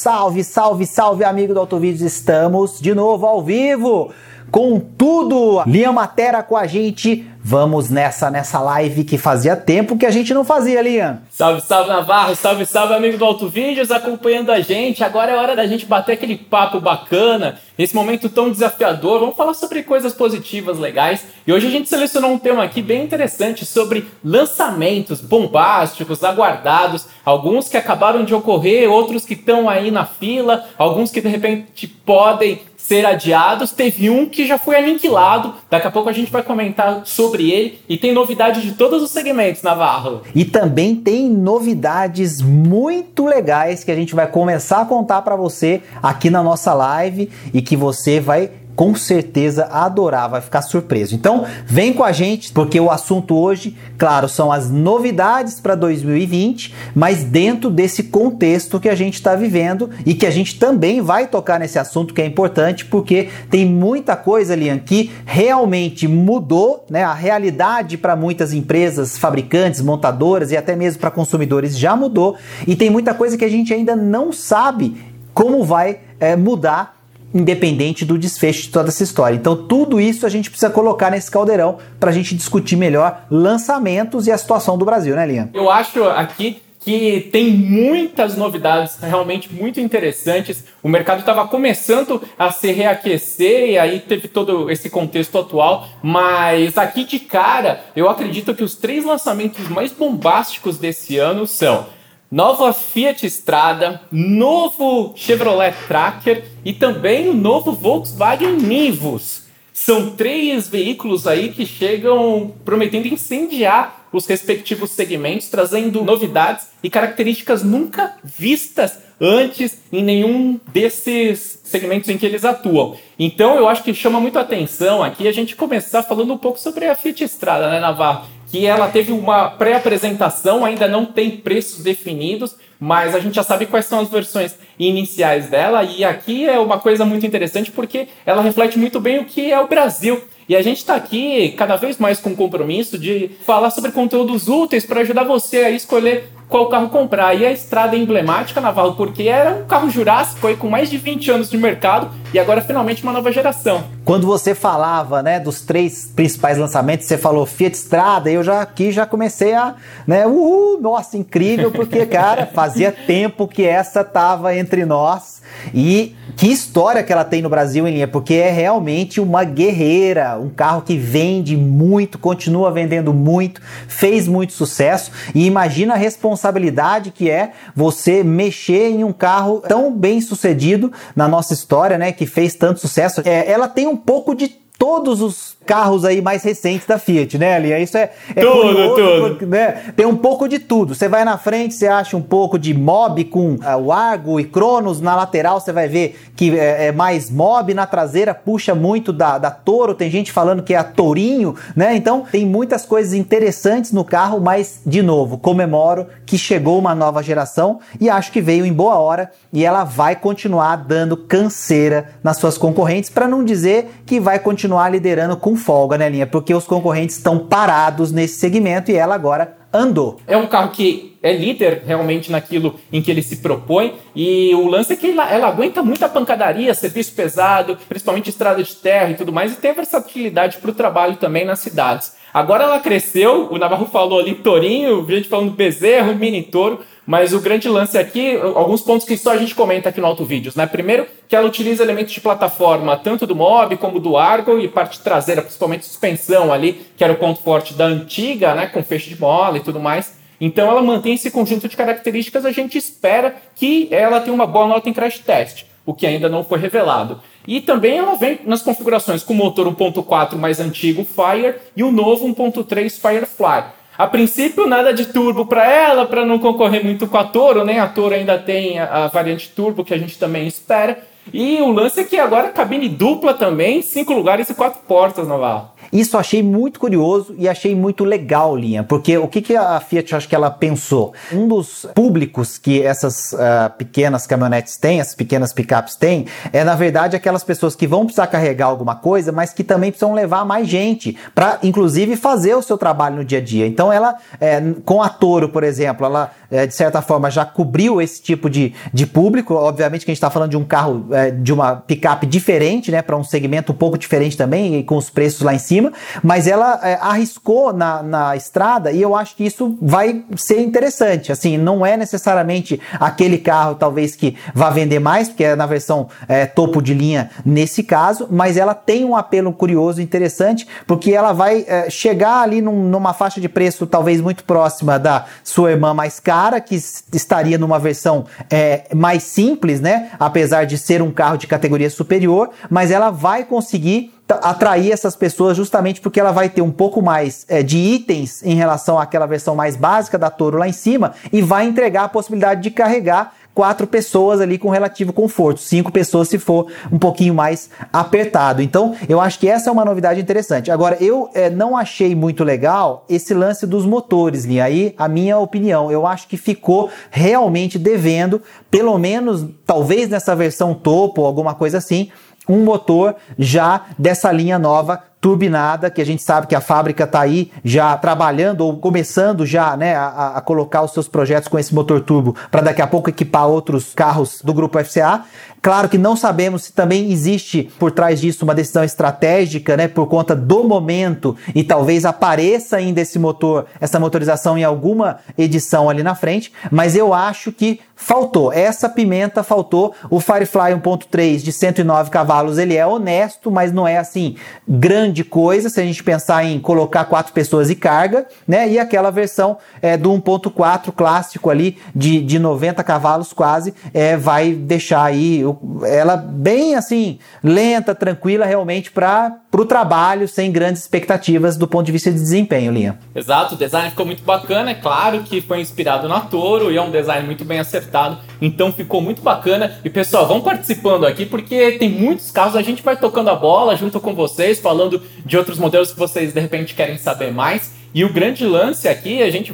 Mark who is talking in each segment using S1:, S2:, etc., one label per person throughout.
S1: Salve, salve, salve, amigo do Autovídeos. Estamos de novo ao vivo com tudo. Linha Matera com a gente. Vamos nessa nessa live que fazia tempo que a gente não fazia, Liam.
S2: Salve, salve Navarro, salve, salve amigo do Auto Vídeos acompanhando a gente. Agora é hora da gente bater aquele papo bacana, nesse momento tão desafiador. Vamos falar sobre coisas positivas, legais. E hoje a gente selecionou um tema aqui bem interessante sobre lançamentos bombásticos, aguardados, alguns que acabaram de ocorrer, outros que estão aí na fila, alguns que de repente podem ser adiados. Teve um que já foi aniquilado. Daqui a pouco a gente vai comentar sobre ele. E tem novidades de todos os segmentos, Navarro.
S1: E também tem novidades muito legais que a gente vai começar a contar para você aqui na nossa live e que você vai com certeza adorar, vai ficar surpreso. Então, vem com a gente, porque o assunto hoje, claro, são as novidades para 2020, mas dentro desse contexto que a gente está vivendo e que a gente também vai tocar nesse assunto que é importante, porque tem muita coisa, Lian, que realmente mudou, né? A realidade para muitas empresas, fabricantes, montadoras e até mesmo para consumidores já mudou, e tem muita coisa que a gente ainda não sabe como vai é, mudar independente do desfecho de toda essa história. Então, tudo isso a gente precisa colocar nesse caldeirão para a gente discutir melhor lançamentos e a situação do Brasil, né, Linha?
S2: Eu acho aqui que tem muitas novidades realmente muito interessantes. O mercado estava começando a se reaquecer e aí teve todo esse contexto atual, mas aqui de cara, eu acredito que os três lançamentos mais bombásticos desse ano são nova Fiat Strada, novo Chevrolet Tracker e também o novo Volkswagen Nivus. São três veículos aí que chegam prometendo incendiar os respectivos segmentos, trazendo novidades e características nunca vistas antes em nenhum desses segmentos em que eles atuam. Então eu acho que chama muito atenção aqui a gente começar falando um pouco sobre a Fiat Strada, né, Navarro? Que ela teve uma pré-apresentação, ainda não tem preços definidos, mas a gente já sabe quais são as versões iniciais dela, e aqui é uma coisa muito interessante porque ela reflete muito bem o que é o Brasil. E a gente está aqui cada vez mais com o compromisso de falar sobre conteúdos úteis para ajudar você a escolher qual carro comprar. E a estrada é emblemática, Navarro, porque era um carro jurássico aí com mais de 20 anos de mercado e agora finalmente uma nova geração.
S1: Quando você falava, né, dos três principais lançamentos, você falou Fiat Strada, eu já aqui já comecei a, né, uhul, nossa, incrível, porque cara, fazia tempo que essa tava entre nós e que história que ela tem no Brasil em linha, porque é realmente uma guerreira, um carro que vende muito, continua vendendo muito, fez muito sucesso e imagina a responsabilidade que é você mexer em um carro tão bem sucedido na nossa história, né, que fez tanto sucesso. É, ela tem um pouco de todos os carros aí mais recentes da Fiat, né, Ali? Isso é, é
S2: tudo, curioso, tudo.
S1: Porque, né? Tem um pouco de tudo. Você vai na frente, você acha um pouco de Mob com uh, o Argo e Cronos. Na lateral, você vai ver que é, é, mais Mob. Na traseira, puxa muito da, da Toro. Tem gente falando que é a Tourinho, né? Então, tem muitas coisas interessantes no carro, mas, de novo, comemoro que chegou uma nova geração e acho que veio em boa hora e ela vai continuar dando canseira nas suas concorrentes, para não dizer que vai continuar liderando com folga, né, Linha? Porque os concorrentes estão parados nesse segmento e ela agora andou.
S2: É um carro que é líder realmente naquilo em que ele se propõe e o lance é que ela, ela aguenta muita pancadaria, serviço pesado, principalmente estrada de terra e tudo mais, e tem versatilidade para o trabalho também nas cidades. Agora ela cresceu, o Navarro falou ali Torinho, gente falando Bezerro, Mini Toro, mas o grande lance aqui, alguns pontos que só a gente comenta aqui no Auto Vídeos, né? Primeiro, que ela utiliza elementos de plataforma tanto do Mob como do Argo e parte traseira, principalmente suspensão ali, que era o ponto forte da antiga, né? Com feixe de mola e tudo mais. Então ela mantém esse conjunto de características, a gente espera que ela tenha uma boa nota em crash test, o que ainda não foi revelado. E também ela vem nas configurações com o motor 1.4 mais antigo Fire e o novo 1.3 Firefly. A princípio, nada de turbo para ela, para não concorrer muito com a Toro, né? A Toro ainda tem a, a, variante turbo que a gente também espera. E o lance é que agora cabine dupla também, cinco lugares e quatro portas, Navarro.
S1: Isso achei muito curioso e achei muito legal, Linha, porque o que, que a Fiat acho que ela pensou? Um dos públicos que essas uh, pequenas caminhonetes têm, essas pequenas picapes têm, é na verdade aquelas pessoas que vão precisar carregar alguma coisa, mas que também precisam levar mais gente para, inclusive, fazer o seu trabalho no dia a dia. Então, ela, é, com a Toro, por exemplo, ela é, de certa forma já cobriu esse tipo de, de público. Obviamente que a gente está falando de um carro, é, de uma picape diferente, né, para um segmento um pouco diferente também, e com os preços lá em cima, mas ela é, arriscou na, na estrada e eu acho que isso vai ser interessante. Assim, não é necessariamente aquele carro, talvez, que vá vender mais, porque é na versão é, topo de linha nesse caso, mas ela tem um apelo curioso, interessante, porque ela vai é, chegar ali num, numa faixa de preço talvez muito próxima da sua irmã mais cara que estaria numa versão é, mais simples, né? Apesar de ser um carro de categoria superior, mas ela vai conseguir atrair essas pessoas justamente porque ela vai ter um pouco mais é, de itens em relação àquela versão mais básica da Toro lá em cima e vai entregar a possibilidade de carregar quatro pessoas ali com relativo conforto, cinco pessoas se for um pouquinho mais apertado. Então, eu acho que essa é uma novidade interessante. Agora, eu é, não achei muito legal esse lance dos motores, e aí a minha opinião, eu acho que ficou realmente devendo, pelo menos talvez nessa versão topo, alguma coisa assim, um motor já dessa linha nova turbinada, que a gente sabe que a fábrica está aí já trabalhando ou começando já né, a, a, colocar os seus projetos com esse motor turbo para daqui a pouco equipar outros carros do grupo FCA. Claro que não sabemos se também existe por trás disso uma decisão estratégica, né, por conta do momento e talvez apareça ainda esse motor, essa motorização em alguma edição ali na frente, mas eu acho que faltou. Essa pimenta faltou. O Firefly 1.3 de 109 cavalos, ele é honesto, mas não é assim grande coisa se a gente pensar em colocar quatro pessoas e carga, né? E aquela versão é, do 1.4 clássico ali de, de 90 cavalos quase, é, vai deixar aí ela bem assim, lenta, tranquila realmente para o trabalho, sem grandes expectativas do ponto de vista de desempenho, Linha.
S2: Exato, o design ficou muito bacana, é claro que foi inspirado na Toro e é um design muito bem acertado, então ficou muito bacana. E pessoal, vão participando aqui porque tem muitos casos, a gente vai tocando a bola junto com vocês, falando de outros modelos que vocês de repente querem saber mais. E o grande lance aqui, a gente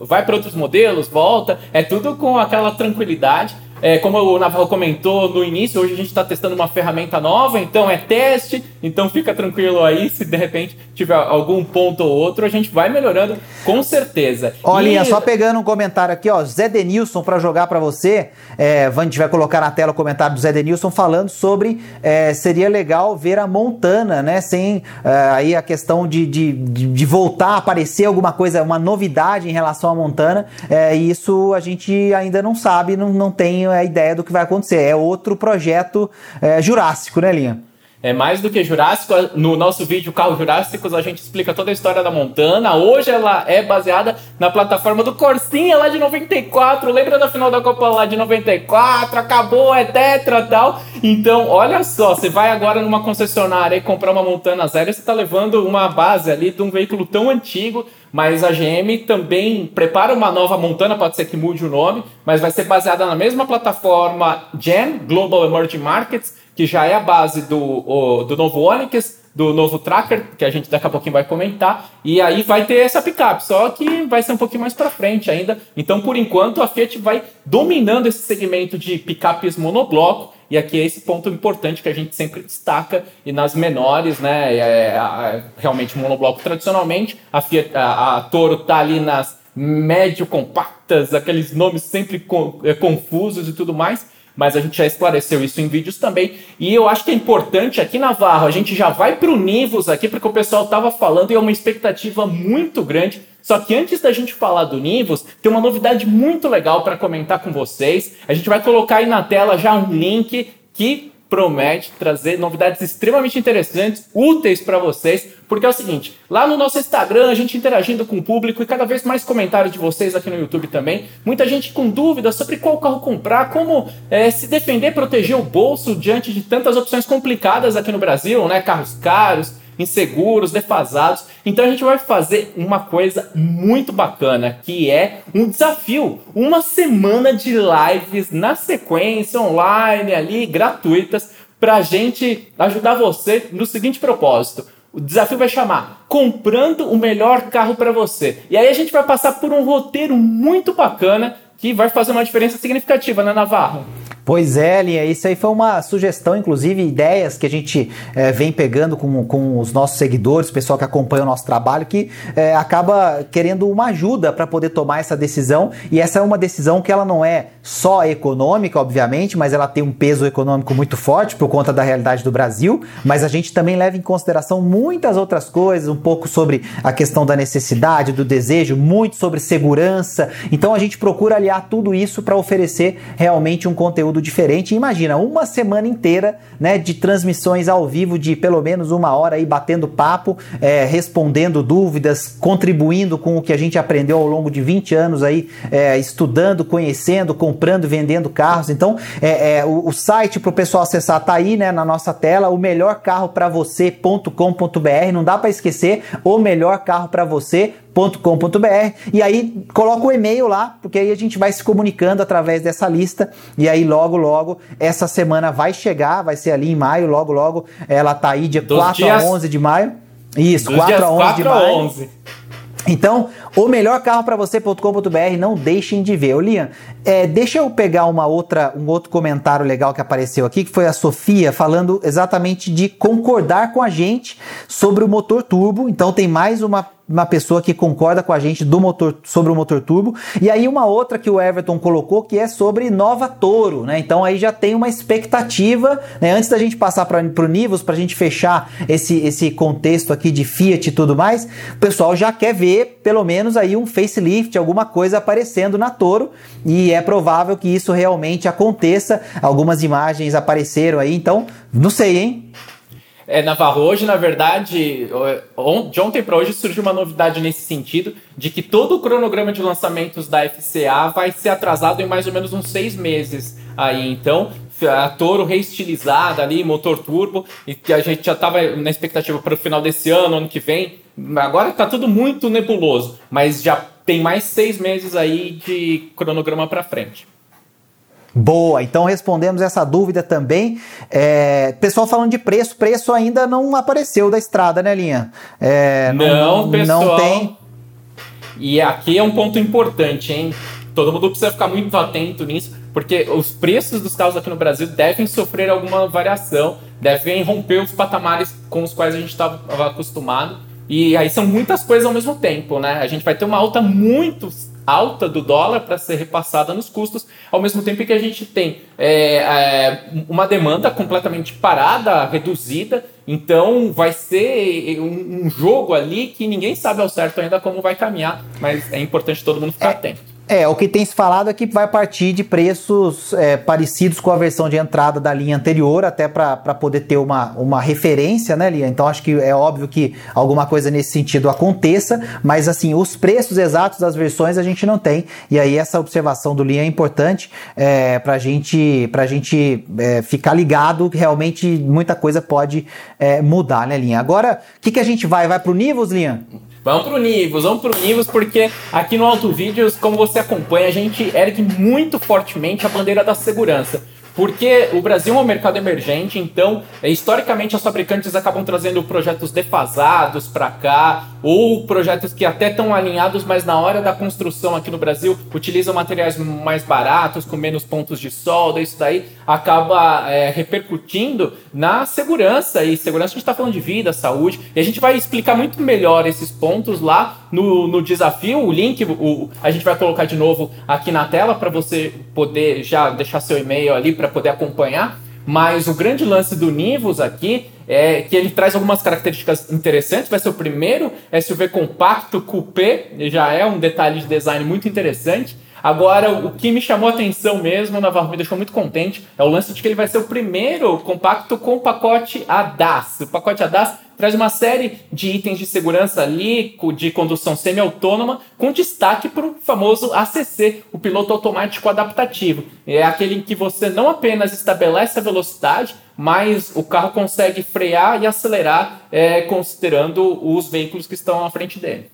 S2: vai para outros modelos, volta, é tudo com aquela tranquilidade. É, como o Navarro comentou no início, hoje a gente está testando uma ferramenta nova, então é teste, então fica tranquilo aí, se de repente tiver algum ponto ou outro, a gente vai melhorando com certeza.
S1: Olha, e... só pegando um comentário aqui, ó, Zé Denilson para jogar para você, é, a gente vai colocar na tela o comentário do Zé Denilson falando sobre é, seria legal ver a Montana, né, sem é, aí a questão de, de, de, voltar a aparecer alguma coisa, uma novidade em relação à Montana, é, isso a gente ainda não sabe, não, não tem a ideia do que vai acontecer. É outro projeto é, jurássico, né, Linha?
S2: É mais do que Jurássico. No nosso vídeo Carro Jurássicos, a gente explica toda a história da Montana. Hoje ela é baseada na plataforma do Corsinha lá de 94. Lembra da final da Copa lá de 94? Acabou, é tetra tal. Então, olha só, você vai agora numa concessionária e comprar uma Montana zero, você está levando uma base ali de um veículo tão antigo mas a GM também prepara uma nova Montana, pode ser que mude o nome, mas vai ser baseada na mesma plataforma GEM, Global Emerging Markets, que já é a base do, o, do novo Onix, do novo Tracker, que a gente daqui a pouquinho vai comentar, e aí vai ter essa picape, só que vai ser um pouquinho mais para frente ainda. Então, por enquanto, a Fiat vai dominando esse segmento de picapes monobloco, e aqui é esse ponto importante que a gente sempre destaca, e nas menores, né, é, é, realmente monobloco tradicionalmente, a, Fiat, a, a Toro tá ali nas médio compactas, aqueles nomes sempre é, confusos e tudo mais, mas a gente já esclareceu isso em vídeos também. E eu acho que é importante aqui Navarro, a gente já vai para o Nivus aqui, porque o pessoal estava falando e é uma expectativa muito grande. Só que antes da gente falar do Nivus, tem uma novidade muito legal para comentar com vocês. A gente vai colocar aí na tela já um link que promete trazer novidades extremamente interessantes, úteis para vocês, porque é o seguinte, lá no nosso Instagram, a gente interagindo com o público e cada vez mais comentários de vocês aqui no YouTube também, muita gente com dúvidas sobre qual carro comprar, como é, se defender, proteger o bolso diante de tantas opções complicadas aqui no Brasil, né, carros caros, inseguros, defasados. Então a gente vai fazer uma coisa muito bacana, que é um desafio, uma semana de lives na sequência online ali gratuitas para a gente ajudar você no seguinte propósito: O desafio vai chamar Comprando o melhor carro para você. E aí a gente vai passar por um roteiro muito bacana que vai fazer uma diferença significativa, né, Navarro?
S1: Pois é, Linha, isso aí foi uma sugestão, inclusive ideias que a gente é, vem pegando com, com os nossos seguidores, o pessoal que acompanha o nosso trabalho, que é, acaba querendo uma ajuda para poder tomar essa decisão. E essa é uma decisão que ela não é só econômica, obviamente, mas ela tem um peso econômico muito forte por conta da realidade do Brasil. Mas a gente também leva em consideração muitas outras coisas, um pouco sobre a questão da necessidade, do desejo, muito sobre segurança. Então a gente procura aliar tudo isso para oferecer realmente um conteúdo conteúdo diferente. Imagina, uma semana inteira né, de transmissões ao vivo de pelo menos uma hora aí batendo papo, é, respondendo dúvidas, contribuindo com o que a gente aprendeu ao longo de 20 anos aí, é, estudando, conhecendo, comprando, vendendo carros. Então, é, é o, o, site para o pessoal acessar tá aí né, na nossa tela, o melhor carro para você.com.br. Não dá para esquecer, o melhor carro para você com.br e aí coloca o e-mail lá, porque aí a gente vai se comunicando através dessa lista e aí logo logo essa semana vai chegar, vai ser ali em maio, logo logo ela tá aí dia Dos 4 dias... a 11 de maio. Isso, 4 a 11 4 de maio. 11. Então, o melhor carro para você.com.br, não deixem de ver. Ô, Lian, é, deixa eu pegar uma outra, um outro comentário legal que apareceu aqui, que foi a Sofia falando exatamente de concordar com a gente sobre o motor turbo. Então, tem mais uma uma pessoa que concorda com a gente do motor sobre o motor turbo. E aí uma outra que o Everton colocou que é sobre Nova Toro, né? Então aí já tem uma expectativa, né? Antes da gente passar para o Nivus, para a gente fechar esse, esse contexto aqui de Fiat e tudo mais, o pessoal já quer ver pelo menos aí um facelift, alguma coisa aparecendo na Toro e é provável que isso realmente aconteça. Algumas imagens apareceram aí, então não sei, hein?
S2: É, Navarro, hoje, na verdade, de ontem para hoje surgiu uma novidade nesse sentido, de que todo o cronograma de lançamentos da FCA vai ser atrasado em mais ou menos uns seis meses aí. Então, a Toro reestilizada ali, motor turbo, e que a gente já estava na expectativa para o final desse ano, ano que vem. Agora está tudo muito nebuloso, mas já tem mais seis meses aí de cronograma para frente.
S1: Boa, então respondemos essa dúvida também. É, pessoal falando de preço, preço ainda não apareceu da estrada, né, Linha?
S2: É, não, não, pessoal. Não tem. E aqui é um ponto importante, hein? Todo mundo precisa ficar muito atento nisso, porque os preços dos carros aqui no Brasil devem sofrer alguma variação, devem romper os patamares com os quais a gente estava acostumado. E aí são muitas coisas ao mesmo tempo, né? A gente vai ter uma alta muito alta do dólar para ser repassada nos custos, ao mesmo tempo que a gente tem é, é, uma demanda completamente parada, reduzida, então vai ser um, um, jogo ali que ninguém sabe ao certo ainda como vai caminhar, mas é importante todo mundo ficar é. atento.
S1: É, o que tem se falado é que vai partir de preços é, parecidos com a versão de entrada da linha anterior, até para poder ter uma, uma referência, né, Lia? Então acho que é óbvio que alguma coisa nesse sentido aconteça, mas assim, os preços exatos das versões a gente não tem, e aí essa observação do Linha é importante é, para gente, a gente é, ficar ligado que realmente muita coisa pode é, mudar, né, Linha? Agora, o que, que a gente vai? Vai para o Nivus, Linha?
S2: Vamos pro Nivus, vamos pro Nivus, porque aqui no Auto Vídeos, como você acompanha, a gente ergue muito fortemente a bandeira da segurança. Porque o Brasil é um mercado emergente, então, é, historicamente, as fabricantes acabam trazendo projetos defasados para cá, ou projetos que até estão alinhados, mas na hora da construção aqui no Brasil utilizam materiais mais baratos, com menos pontos de solda, isso daí acaba é, repercutindo na segurança. E segurança a gente está falando de vida, saúde, e a gente vai explicar muito melhor esses pontos lá no, no desafio. O link o, a gente vai colocar de novo aqui na tela para você poder já deixar seu e-mail ali para poder acompanhar. Mas o grande lance do Nivus aqui é que ele traz algumas características interessantes. Vai ser o primeiro SUV compacto coupé, já é um detalhe de design muito interessante. Agora, o que me chamou a atenção mesmo, Navarro me deixou muito contente, é o lance de que ele vai ser o primeiro compacto com o pacote ADAS. O pacote ADAS traz uma série de itens de segurança ali, de condução semi-autônoma, com destaque para o famoso ACC, o piloto automático adaptativo. É aquele em que você não apenas estabelece a velocidade, mas o carro consegue frear e acelerar, é, considerando os veículos que estão à frente dele.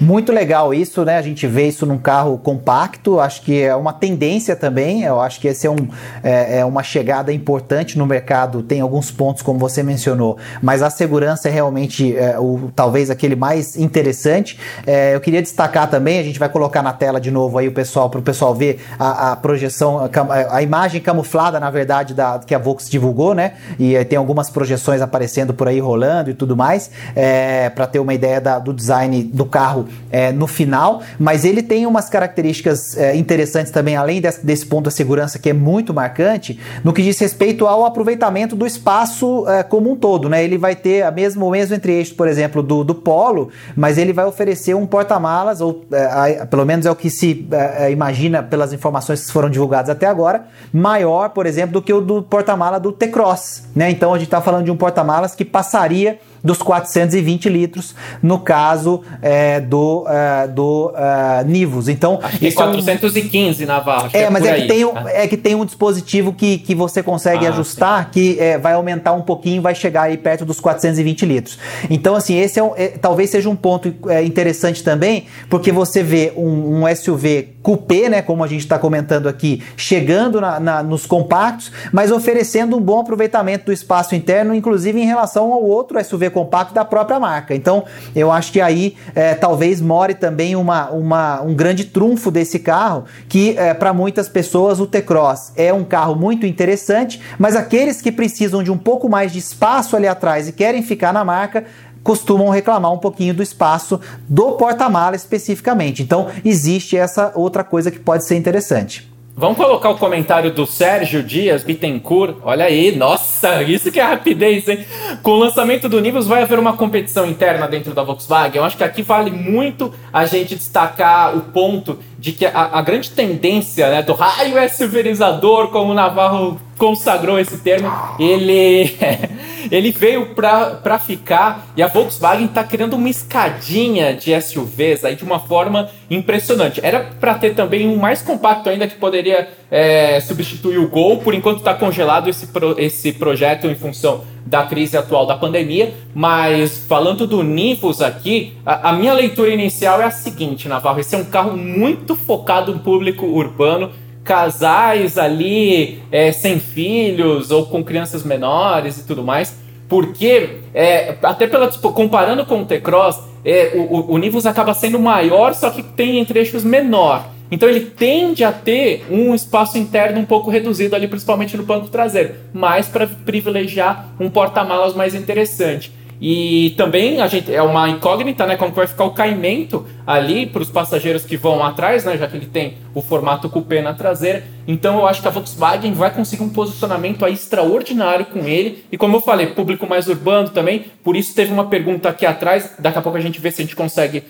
S1: Muito legal isso, né? A gente vê isso num carro compacto, acho que é uma tendência também. Eu acho que esse é, um, é, é uma chegada importante no mercado. Tem alguns pontos, como você mencionou, mas a segurança é realmente é, o, talvez aquele mais interessante. É, eu queria destacar também, a gente vai colocar na tela de novo aí o pessoal para o pessoal ver a, a projeção, a, a, imagem camuflada, na verdade, da, que a Vox divulgou, né? E é, tem algumas projeções aparecendo por aí rolando e tudo mais, é, para ter uma ideia da, do design do carro é, no final, mas ele tem umas características é, interessantes também, além desse, desse, ponto da segurança que é muito marcante, no que diz respeito ao aproveitamento do espaço é, como um todo, né? Ele vai ter a mesmo, o mesmo entre-eixos, por exemplo, do, do Polo, mas ele vai oferecer um porta-malas, ou é, pelo menos é o que se é, é, imagina pelas informações que foram divulgadas até agora, maior, por exemplo, do que o do porta-mala do T-Cross, né? Então a gente está falando de um porta-malas que passaria dos 420 litros, no caso é, do, é, do é, Nivus. Então,
S2: Acho que é 415
S1: é
S2: um... Navarro.
S1: É, mas é que, tem um, né? é que tem um dispositivo que, que você consegue ah, ajustar sim. que é, vai aumentar um pouquinho vai chegar aí perto dos 420 litros. Então, assim, esse é, um, é talvez seja um ponto interessante também, porque você vê um, um SUV coupé, né, como a gente está comentando aqui, chegando na, na, nos compactos, mas oferecendo um bom aproveitamento do espaço interno, inclusive em relação ao outro SUV compacto da própria marca. Então, eu acho que aí é, talvez more também uma, uma, um grande trunfo desse carro, que é, para muitas pessoas o T-Cross é um carro muito interessante, mas aqueles que precisam de um pouco mais de espaço ali atrás e querem ficar na marca, costumam reclamar um pouquinho do espaço do porta-mala especificamente. Então, existe essa outra coisa que pode ser interessante.
S2: Vamos colocar o comentário do Sérgio Dias Bittencourt. Olha aí, nossa, isso que é rapidez, hein? Com o lançamento do Nivus vai haver uma competição interna dentro da Volkswagen. Eu acho que aqui vale muito a gente destacar o ponto de que a, a grande tendência né, do raio SUVizador, como o Navarro consagrou esse termo, ele, ele veio para ficar e a Volkswagen está criando uma escadinha de SUVs aí de uma forma impressionante. Era para ter também um mais compacto ainda que poderia é, substituir o Gol, por enquanto está congelado esse, pro, esse projeto em função da crise atual da pandemia, mas falando do Nivus aqui, a, a minha leitura inicial é a seguinte, Navarro, esse é um carro muito focado no público urbano, casais ali é, sem filhos ou com crianças menores e tudo mais. Porque, é, até pela, tipo, comparando com o T-Cross, é, o, o Nivus acaba sendo maior, só que tem em trechos menor. Então ele tende a ter um espaço interno um pouco reduzido ali, principalmente no banco traseiro, mas para privilegiar um porta-malas mais interessante. E também a gente é uma incógnita, né? Como vai ficar o caimento ali para os passageiros que vão atrás, né? Já que ele tem o formato coupé na traseira. Então eu acho que a Volkswagen vai conseguir um posicionamento extraordinário com ele. E como eu falei, público mais urbano também. Por isso teve uma pergunta aqui atrás. Daqui a pouco a gente vê se a gente consegue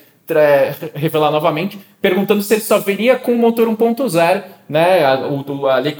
S2: revelar novamente, perguntando se ele só viria com o motor 1.0, né, o, ali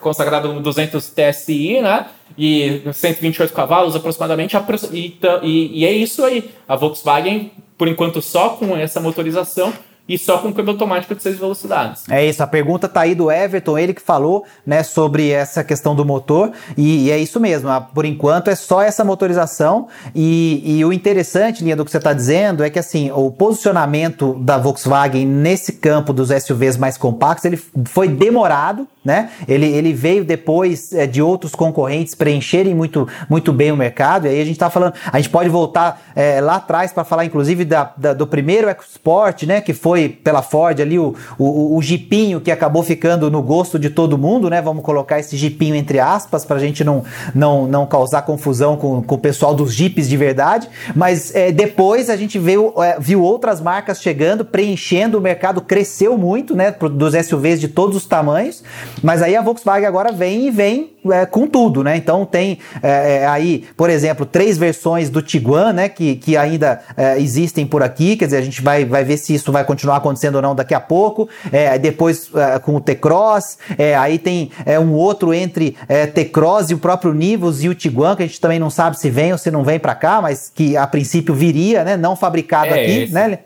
S2: consagrado no 200 TSI, né, e 128 cavalos aproximadamente, e, e é isso aí. A Volkswagen, por enquanto, só com essa motorização, e só com câmbio automático de 6 velocidades.
S1: É isso, a pergunta tá aí do Everton, ele que falou, né, sobre essa questão do motor, e, e é isso mesmo, por enquanto é só essa motorização, e, e o interessante, linha do que você está dizendo, é que assim, o posicionamento da Volkswagen nesse campo dos SUVs mais compactos, ele foi demorado, né, ele, ele veio depois é, de outros concorrentes preencherem muito, muito bem o mercado, e aí a gente está falando, a gente pode voltar é, lá atrás para falar inclusive da, da, do primeiro EcoSport, né, que foi pela Ford ali o, o, o jipinho que acabou ficando no gosto de todo mundo, né? Vamos colocar esse jipinho entre aspas para a gente não, não, não causar confusão com, com o pessoal dos jipes de verdade. Mas é, depois a gente viu, é, viu outras marcas chegando, preenchendo, o mercado cresceu muito, né? Dos SUVs de todos os tamanhos. Mas aí a Volkswagen agora vem e vem é, com tudo, né? Então tem é, é, aí, por exemplo, três versões do Tiguan, né? Que, que ainda é, existem por aqui. Quer dizer, a gente vai, vai ver se isso vai continuar acontecendo ou não daqui a pouco. É, depois é, com o T-Cross, aí tem um outro entre T-Cross e o próprio Nivus e o Tiguan, que a gente também não sabe se vem ou se não vem para cá, mas que a princípio viria, né? Não fabricado aqui, esse. né?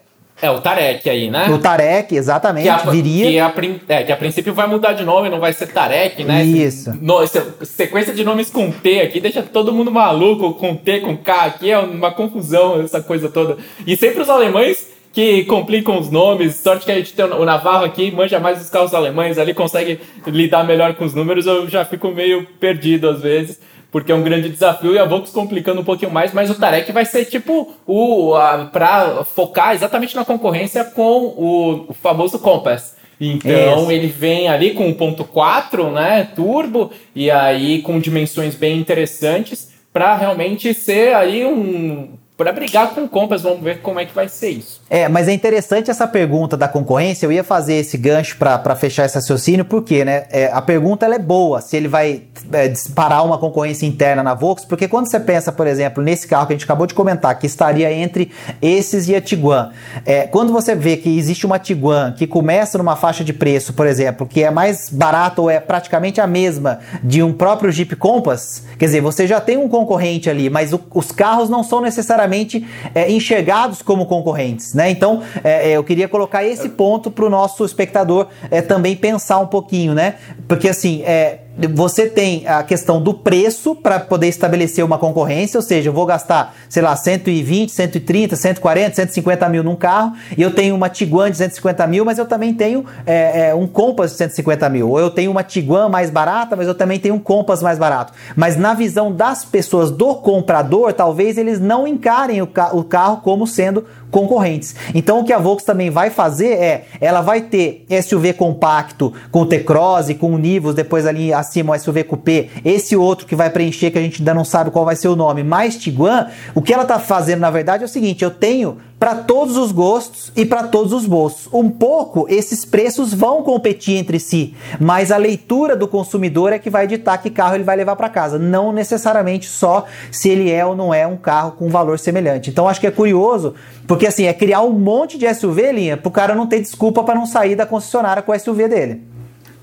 S2: É, o Tarek aí, né?
S1: O Tarek, exatamente, que a, viria.
S2: Que a, é, que a princípio vai mudar de nome, não vai ser Tarek, né?
S1: Isso.
S2: Esse, no, sequência de nomes com T aqui deixa todo mundo maluco, com T, com K aqui, é uma confusão essa coisa toda. E sempre os alemães que complicam os nomes. Sorte que a gente tem o Navarro aqui, manja mais os carros alemães ali, consegue lidar melhor com os números. Eu já fico meio perdido às vezes porque é um grande desafio e a Volks complicando um pouquinho mais, mas o Tarek vai ser tipo o para focar exatamente na concorrência com o, o famoso Compass. Então Isso. ele vem ali com 1.4, né, turbo e aí com dimensões bem interessantes para realmente ser aí um para brigar com o Compass, vamos ver como é que vai ser isso.
S1: É, mas é interessante essa pergunta da concorrência. Eu ia fazer esse gancho para fechar esse raciocínio, porque né, é, a pergunta ela é boa, se ele vai é, disparar uma concorrência interna na Volks, porque quando você pensa, por exemplo, nesse carro que a gente acabou de comentar, que estaria entre esses e a Tiguan, é, quando você vê que existe uma Tiguan que começa numa faixa de preço, por exemplo, que é mais barata ou é praticamente a mesma de um próprio Jeep Compass, quer dizer, você já tem um concorrente ali, mas o, os carros não são necessariamente é, enxergados como concorrentes, né? Então, é, é, eu queria colocar esse ponto para o nosso espectador é, também pensar um pouquinho, né? Porque assim, é, você tem a questão do preço para poder estabelecer uma concorrência, ou seja, eu vou gastar, sei lá, 120, 130, 140, 150 mil num carro, e eu tenho uma Tiguan de 150 mil, mas eu também tenho é, é, um Compass de 150 mil. Ou eu tenho uma Tiguan mais barata, mas eu também tenho um Compass mais barato. Mas na visão das pessoas do comprador, talvez eles não encarem o, ca o carro como sendo concorrentes. Então o que a Volkswagen também vai fazer é, ela vai ter SUV compacto com T-Cross, com o Nivus, depois ali acima o SUV Coupé, esse outro que vai preencher que a gente ainda não sabe qual vai ser o nome, mais Tiguan, o que ela está fazendo na verdade é o seguinte, eu tenho para todos os gostos e para todos os bolsos. Um pouco esses preços vão competir entre si, mas a leitura do consumidor é que vai ditar que carro ele vai levar para casa, não necessariamente só se ele é ou não é um carro com valor semelhante. Então acho que é curioso, porque assim, é criar um monte de SUV linha para o cara não ter desculpa para não sair da concessionária com o SUV dele.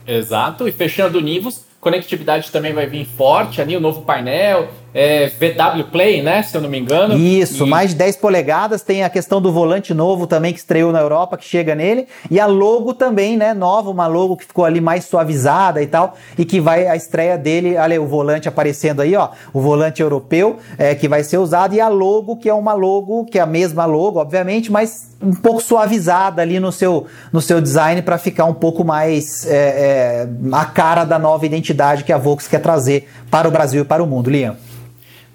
S2: Exato, e fechando o Nivus, conectividade também vai vir forte ali, o novo painel, é, VW Play, né? Se eu não me engano.
S1: Isso, e... mais de 10 polegadas. Tem a questão do volante novo também que estreou na Europa, que chega nele. E a logo também, né? Nova, uma logo que ficou ali mais suavizada e tal. E que vai a estreia dele, olha o volante aparecendo aí, ó. O volante europeu é, que vai ser usado. E a logo, que é uma logo, que é a mesma logo, obviamente, mas um pouco suavizada ali no seu, no seu design para ficar um pouco mais é, é, a cara da nova identidade que a Volks quer trazer para o Brasil e para o mundo, Liam.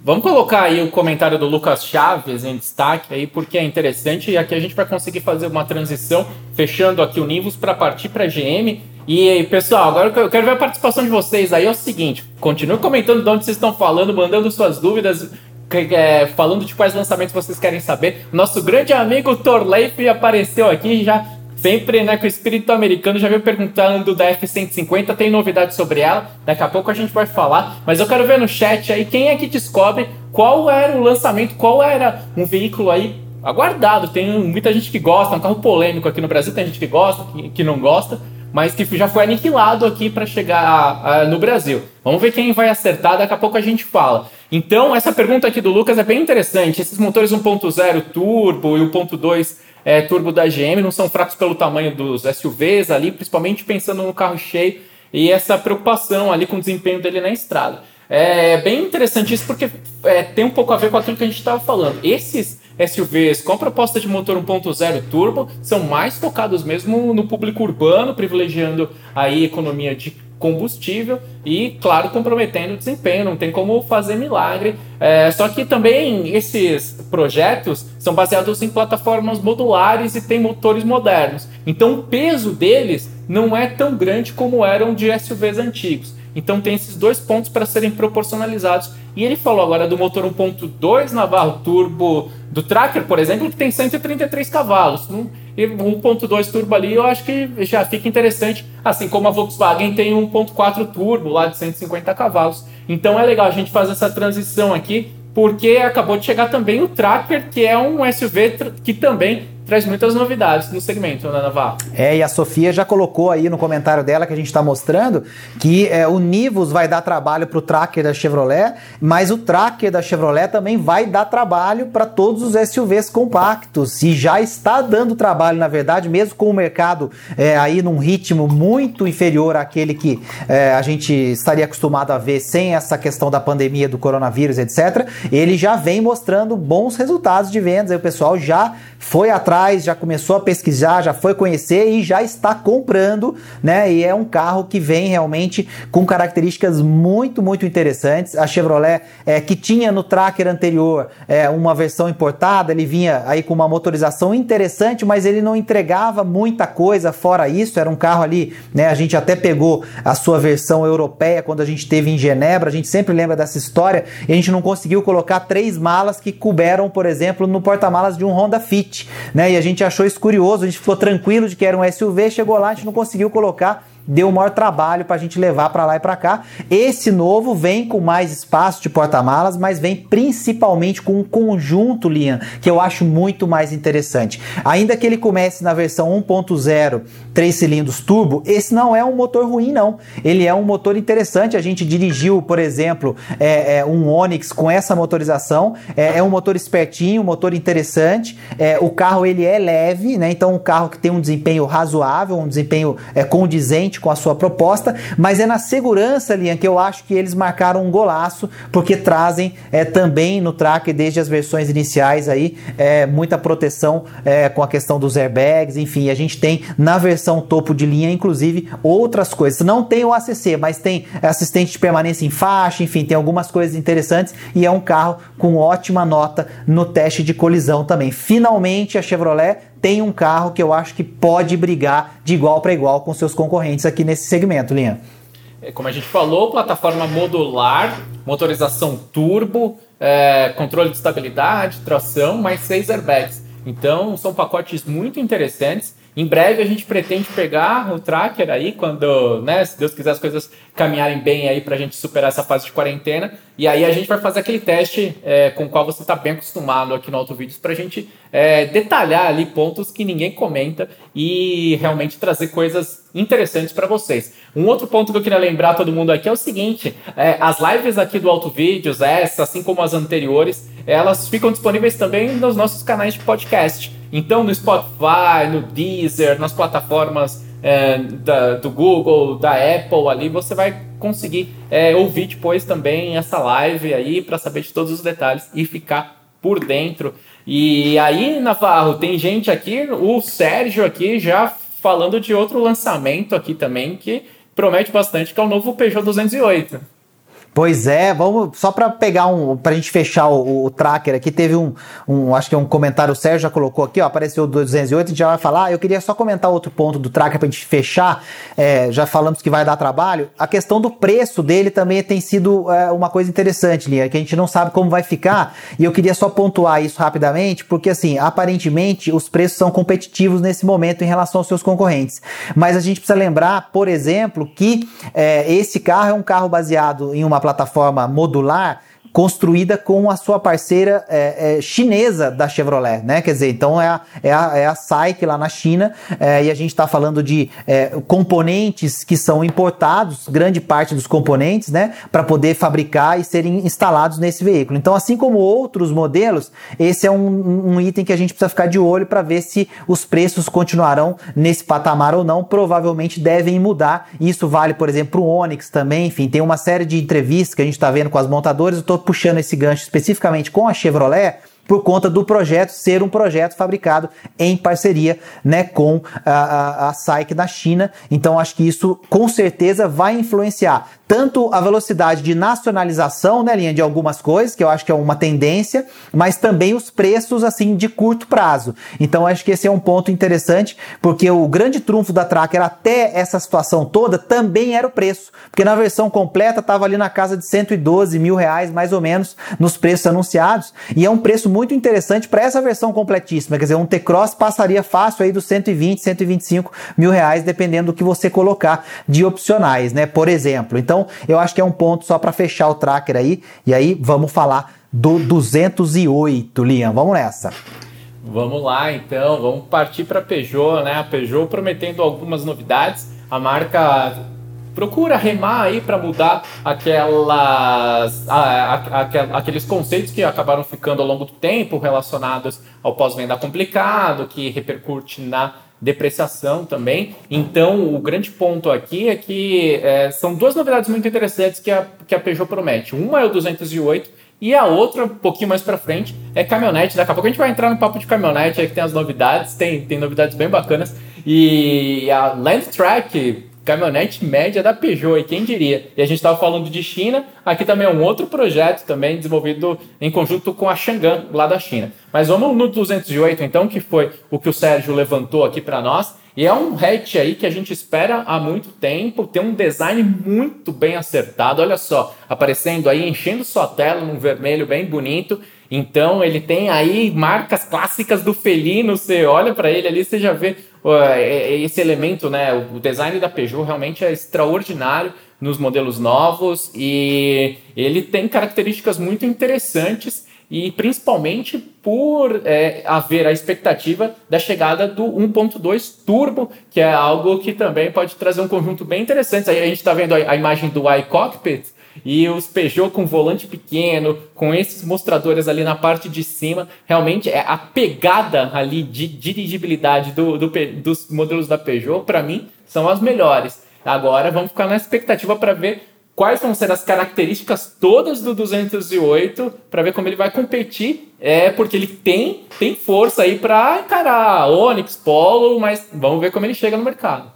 S2: Vamos colocar aí o comentário do Lucas Chaves em destaque aí, porque é interessante e aqui a gente vai conseguir fazer uma transição, fechando aqui o Nivus para partir para a GM. E pessoal, agora eu quero ver a participação de vocês aí. É o seguinte: continue comentando de onde vocês estão falando, mandando suas dúvidas, é, falando de quais lançamentos vocês querem saber. Nosso grande amigo Torleif apareceu aqui já sempre né, com o espírito americano, já veio perguntando da F-150, tem novidade sobre ela, daqui a pouco a gente vai falar, mas eu quero ver no chat aí quem é que descobre qual era o lançamento, qual era um veículo aí aguardado, tem muita gente que gosta, é um carro polêmico aqui no Brasil, tem gente que gosta, que, que não gosta, mas que já foi aniquilado aqui para chegar a, a, no Brasil. Vamos ver quem vai acertar, daqui a pouco a gente fala. Então, essa pergunta aqui do Lucas é bem interessante. Esses motores 1.0 turbo e o 1.2 é, turbo da GM não são fracos pelo tamanho dos SUVs ali, principalmente pensando no carro cheio e essa preocupação ali com o desempenho dele na estrada. É bem interessante isso porque é, tem um pouco a ver com aquilo que a gente estava falando. Esses SUVs com a proposta de motor 1.0 turbo são mais focados mesmo no público urbano, privilegiando aí economia de combustível e, claro, comprometendo o desempenho, não tem como fazer milagre. É, só que também esses projetos são baseados em plataformas modulares e têm motores modernos. Então o peso deles não é tão grande como eram de SUVs antigos. Então tem esses dois pontos para serem proporcionalizados. E ele falou agora do motor 1.2 Navarro Turbo do Tracker, por exemplo, que tem 133 cavalos. E 1.2 turbo ali eu acho que já fica interessante, assim como a Volkswagen tem 1.4 turbo lá de 150 cavalos. Então é legal a gente fazer essa transição aqui, porque acabou de chegar também o Tracker, que é um SUV que também traz muitas novidades no segmento, né, Navarro?
S1: É, e a Sofia já colocou aí no comentário dela que a gente está mostrando que é, o Nivus vai dar trabalho para o tracker da Chevrolet, mas o tracker da Chevrolet também vai dar trabalho para todos os SUVs compactos e já está dando trabalho, na verdade, mesmo com o mercado é, aí num ritmo muito inferior àquele que é, a gente estaria acostumado a ver sem essa questão da pandemia do coronavírus, etc. Ele já vem mostrando bons resultados de vendas, aí o pessoal já foi atrás atrás já começou a pesquisar, já foi conhecer e já está comprando, né? E é um carro que vem realmente com características muito, muito interessantes. A Chevrolet, é, que tinha no Tracker anterior é, uma versão importada, ele vinha aí com uma motorização interessante, mas ele não entregava muita coisa fora isso. Era um carro ali, né? A gente até pegou a sua versão europeia quando a gente teve em Genebra, a gente sempre lembra dessa história, e a gente não conseguiu colocar três malas que couberam, por exemplo, no porta-malas de um Honda Fit, né? E a gente achou isso curioso, a gente ficou tranquilo de que era um SUV, chegou lá, a gente não conseguiu colocar deu o maior trabalho para a gente levar para lá e para cá. Esse novo vem com mais espaço de porta-malas, mas vem principalmente com um conjunto, Liam, que eu acho muito mais interessante. Ainda que ele comece na versão 1.0, 3 cilindros turbo, esse não é um motor ruim, não. Ele é um motor interessante. A gente dirigiu, por exemplo, é, é, um Onix com essa motorização. É, é, um motor espertinho, um motor interessante. É, o carro ele é leve, né? Então um carro que tem um desempenho razoável, um desempenho é, condizente com a sua proposta, mas é na segurança, Lian, que eu acho que eles marcaram um golaço, porque trazem é, também no tracker, desde as versões iniciais aí, é, muita proteção é, com a questão dos airbags, enfim, a gente tem na versão topo de linha, inclusive, outras coisas. Não tem o ACC, mas tem assistente de permanência em faixa, enfim, tem algumas coisas interessantes e é um carro com ótima nota no teste de colisão também. Finalmente, a Chevrolet tem um carro que eu acho que pode brigar de igual para igual com seus concorrentes aqui nesse segmento, Linha.
S2: É, como a gente falou, plataforma modular, motorização turbo, é, controle de estabilidade, tração, mais seis airbags. Então, são pacotes muito interessantes em breve a gente pretende pegar o tracker aí, quando, né, se Deus quiser as coisas caminharem bem aí para a gente superar essa fase de quarentena. E aí a gente vai fazer aquele teste é, com o qual você está bem acostumado aqui no Auto Vídeos para a gente é, detalhar ali pontos que ninguém comenta e realmente trazer coisas interessantes para vocês. Um outro ponto que eu queria lembrar todo mundo aqui é o seguinte: é, as lives aqui do Auto Vídeos, essa, assim como as anteriores, elas ficam disponíveis também nos nossos canais de podcast. Então, no Spotify, no Deezer, nas plataformas é, da, do Google, da Apple ali, você vai conseguir é, ouvir depois também essa live aí para saber de todos os detalhes e ficar por dentro. E aí, Navarro, tem gente aqui, o Sérgio aqui já falando de outro lançamento aqui também que promete bastante, que é o novo Peugeot 208.
S1: Pois é, vamos só para pegar um, para a gente fechar o, o, tracker aqui, teve um, um, acho que é um comentário, o Sérgio já colocou aqui, ó, apareceu o 208, a gente já vai falar, eu queria só comentar outro ponto do tracker para a gente fechar, é, já falamos que vai dar trabalho, a questão do preço dele também tem sido é, uma coisa interessante, Lia, que a gente não sabe como vai ficar, e eu queria só pontuar isso rapidamente, porque assim, aparentemente os preços são competitivos nesse momento em relação aos seus concorrentes, mas a gente precisa lembrar, por exemplo, que é, esse carro é um carro baseado em uma plataforma modular construída com a sua parceira é, é, chinesa da Chevrolet, né? Quer dizer, então é a, é a, é a SAIC lá na China é, e a gente está falando de é, componentes que são importados, grande parte dos componentes, né? Para poder fabricar e serem instalados nesse veículo. Então, assim como outros modelos, esse é um, um item que a gente precisa ficar de olho para ver se os preços continuarão nesse patamar ou não. Provavelmente devem mudar. Isso vale, por exemplo, o Onix também. Enfim, tem uma série de entrevistas que a gente está vendo com as montadoras. Eu puxando esse gancho especificamente com a Chevrolet, por conta do projeto ser um projeto fabricado em parceria né, com a, a, a SAIC da China. Então acho que isso com certeza vai influenciar tanto a velocidade de nacionalização, né, linha de algumas coisas, que eu acho que é uma tendência, mas também os preços assim de curto prazo. Então acho que esse é um ponto interessante, porque o grande trunfo da Tracker até essa situação toda também era o preço, porque na versão completa estava ali na casa de 112 mil reais mais ou menos nos preços anunciados, e é um preço muito interessante para essa versão completíssima, quer dizer, um T-Cross passaria fácil aí dos 120, 125 mil reais, dependendo do que você colocar de opcionais, né? Por exemplo. Então então, eu acho que é um ponto só para fechar o tracker aí. E aí, vamos falar do 208, Liam. Vamos nessa.
S2: Vamos lá, então. Vamos partir para a Peugeot, né? A Peugeot prometendo algumas novidades. A marca procura remar aí para mudar aquelas, a, a, a, aqueles conceitos que acabaram ficando ao longo do tempo relacionados ao pós-venda complicado, que repercute na depreciação também. Então, o grande ponto aqui é que é, são duas novidades muito interessantes que a, que a Peugeot promete. Uma é o 208 E a outra, um pouquinho mais para frente, é caminhonete. Daqui a pouco a gente vai entrar no papo de caminhonete, aí que tem as novidades, tem, tem novidades bem bacanas. E a Landtrack, caminhonete média da Peugeot, e quem diria? E a gente estava falando de China, aqui também é um outro projeto também desenvolvido em conjunto com a Chang'an, lá da China. Mas vamos no 208 então, que foi o que o Sérgio levantou aqui para nós. E é um hatch aí que a gente espera há muito tempo, tem um design muito bem acertado. Olha só, aparecendo aí, enchendo sua tela num vermelho bem bonito. Então ele tem aí marcas clássicas do felino. Você olha para ele ali, você já vê esse elemento, né? O design da Peugeot realmente é extraordinário nos modelos novos e ele tem características muito interessantes e principalmente por é, haver a expectativa da chegada do 1.2 turbo, que é algo que também pode trazer um conjunto bem interessante. Aí a gente está vendo a, a imagem do iCockpit, e os Peugeot com volante pequeno, com esses mostradores ali na parte de cima, realmente é a pegada ali de dirigibilidade do, do dos modelos da Peugeot, para mim, são as melhores. Agora vamos ficar na expectativa para ver quais vão ser as características todas do 208 para ver como ele vai competir. É porque ele tem tem força aí para encarar Onix, Polo, mas vamos ver como ele chega no mercado.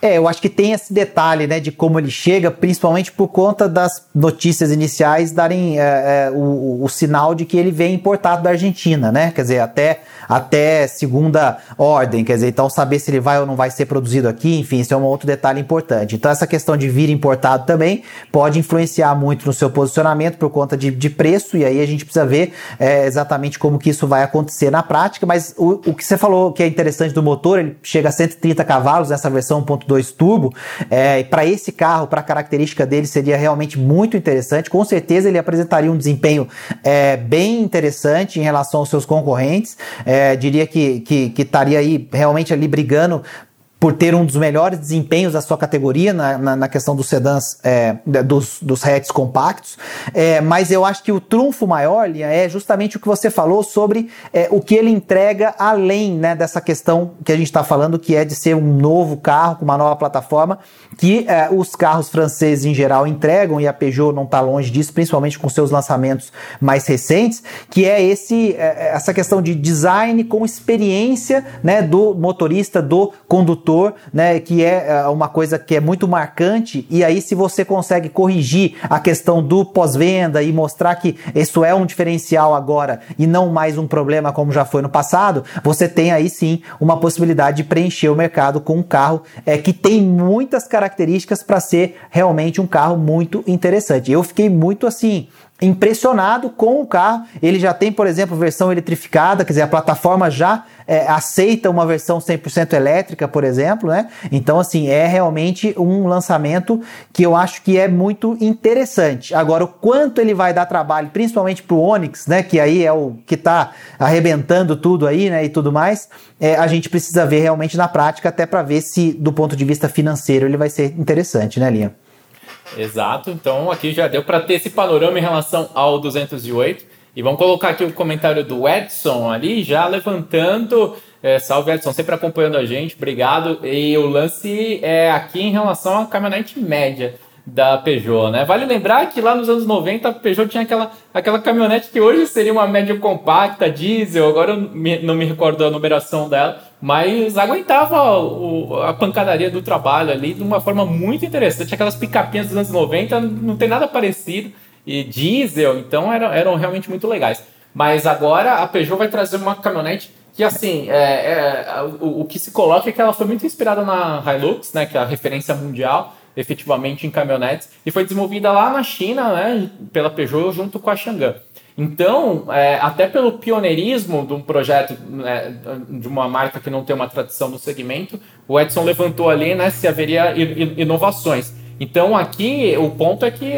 S1: É, eu acho que tem esse detalhe, né, de como ele chega, principalmente por conta das notícias iniciais darem é, é, o, o, sinal de que ele vem importado da Argentina, né? Quer dizer, até, até segunda ordem, quer dizer, então saber se ele vai ou não vai ser produzido aqui, enfim, isso é um outro detalhe importante. Então essa questão de vir importado também pode influenciar muito no seu posicionamento por conta de, de preço, e aí a gente precisa ver é, exatamente como que isso vai acontecer na prática, mas o, o que você falou que é interessante do motor, ele chega a 130 cavalos nessa versão 1.2 1.2 turbo, é, para esse carro, para a característica dele, seria realmente muito interessante. Com certeza ele apresentaria um desempenho é, bem interessante em relação aos seus concorrentes. É, diria que, que, que estaria aí realmente ali brigando por ter um dos melhores desempenhos da sua categoria na, na, na questão dos sedãs, é, dos, dos hatches compactos, é, mas eu acho que o trunfo maior, Lia, é justamente o que você falou sobre é, o que ele entrega além né, dessa questão que a gente está falando, que é de ser um novo carro com uma nova plataforma, que é, os carros franceses em geral entregam, e a Peugeot não está longe disso, principalmente com seus lançamentos mais recentes, que é esse, é, essa questão de design com experiência né, do motorista, do condutor né, que é, é uma coisa que é muito marcante, e aí se você consegue corrigir a questão do pós-venda e mostrar que isso é um diferencial agora e não mais um problema como já foi no passado, você tem aí sim uma possibilidade de preencher o mercado com um carro é, que tem muitas características para ser realmente um carro muito interessante. Eu fiquei muito assim impressionado com o carro. Ele já tem, por exemplo, versão eletrificada, quer dizer, a plataforma já é, aceita uma versão 100% elétrica, por exemplo, né? Então, assim, é realmente um lançamento que eu acho que é muito interessante. Agora, o quanto ele vai dar trabalho, principalmente para o Onix, né? Que aí é o que está arrebentando tudo aí, né? E tudo mais, é, a gente precisa ver realmente na prática, até para ver se, do ponto de vista financeiro, ele vai ser interessante, né, Linha?
S2: Exato, então aqui já deu para ter esse panorama em relação ao 208. E vamos colocar aqui o comentário do Edson ali, já levantando. É, salve Edson, sempre acompanhando a gente, obrigado. E o lance é aqui em relação à caminhonete média da Peugeot, né? Vale lembrar que lá nos anos 90 a Peugeot tinha aquela, aquela caminhonete que hoje seria uma média compacta, diesel, agora eu não me recordo a numeração dela, mas aguentava o, a pancadaria do trabalho ali de uma forma muito interessante. Aquelas picapinhas dos anos 90 não tem nada parecido, e diesel, então eram, eram realmente muito legais. Mas agora a Peugeot vai trazer uma caminhonete que, assim, é, é o, o que se coloca é que ela foi muito inspirada na Hilux, né, que é a referência mundial, efetivamente em caminhonetes, e foi desenvolvida lá na China, né, pela Peugeot junto com a Chang'an. Então, é, até pelo pioneirismo de um projeto, né, de uma marca que não tem uma tradição no segmento, o Edson levantou ali né, se haveria inovações. Então aqui o ponto é que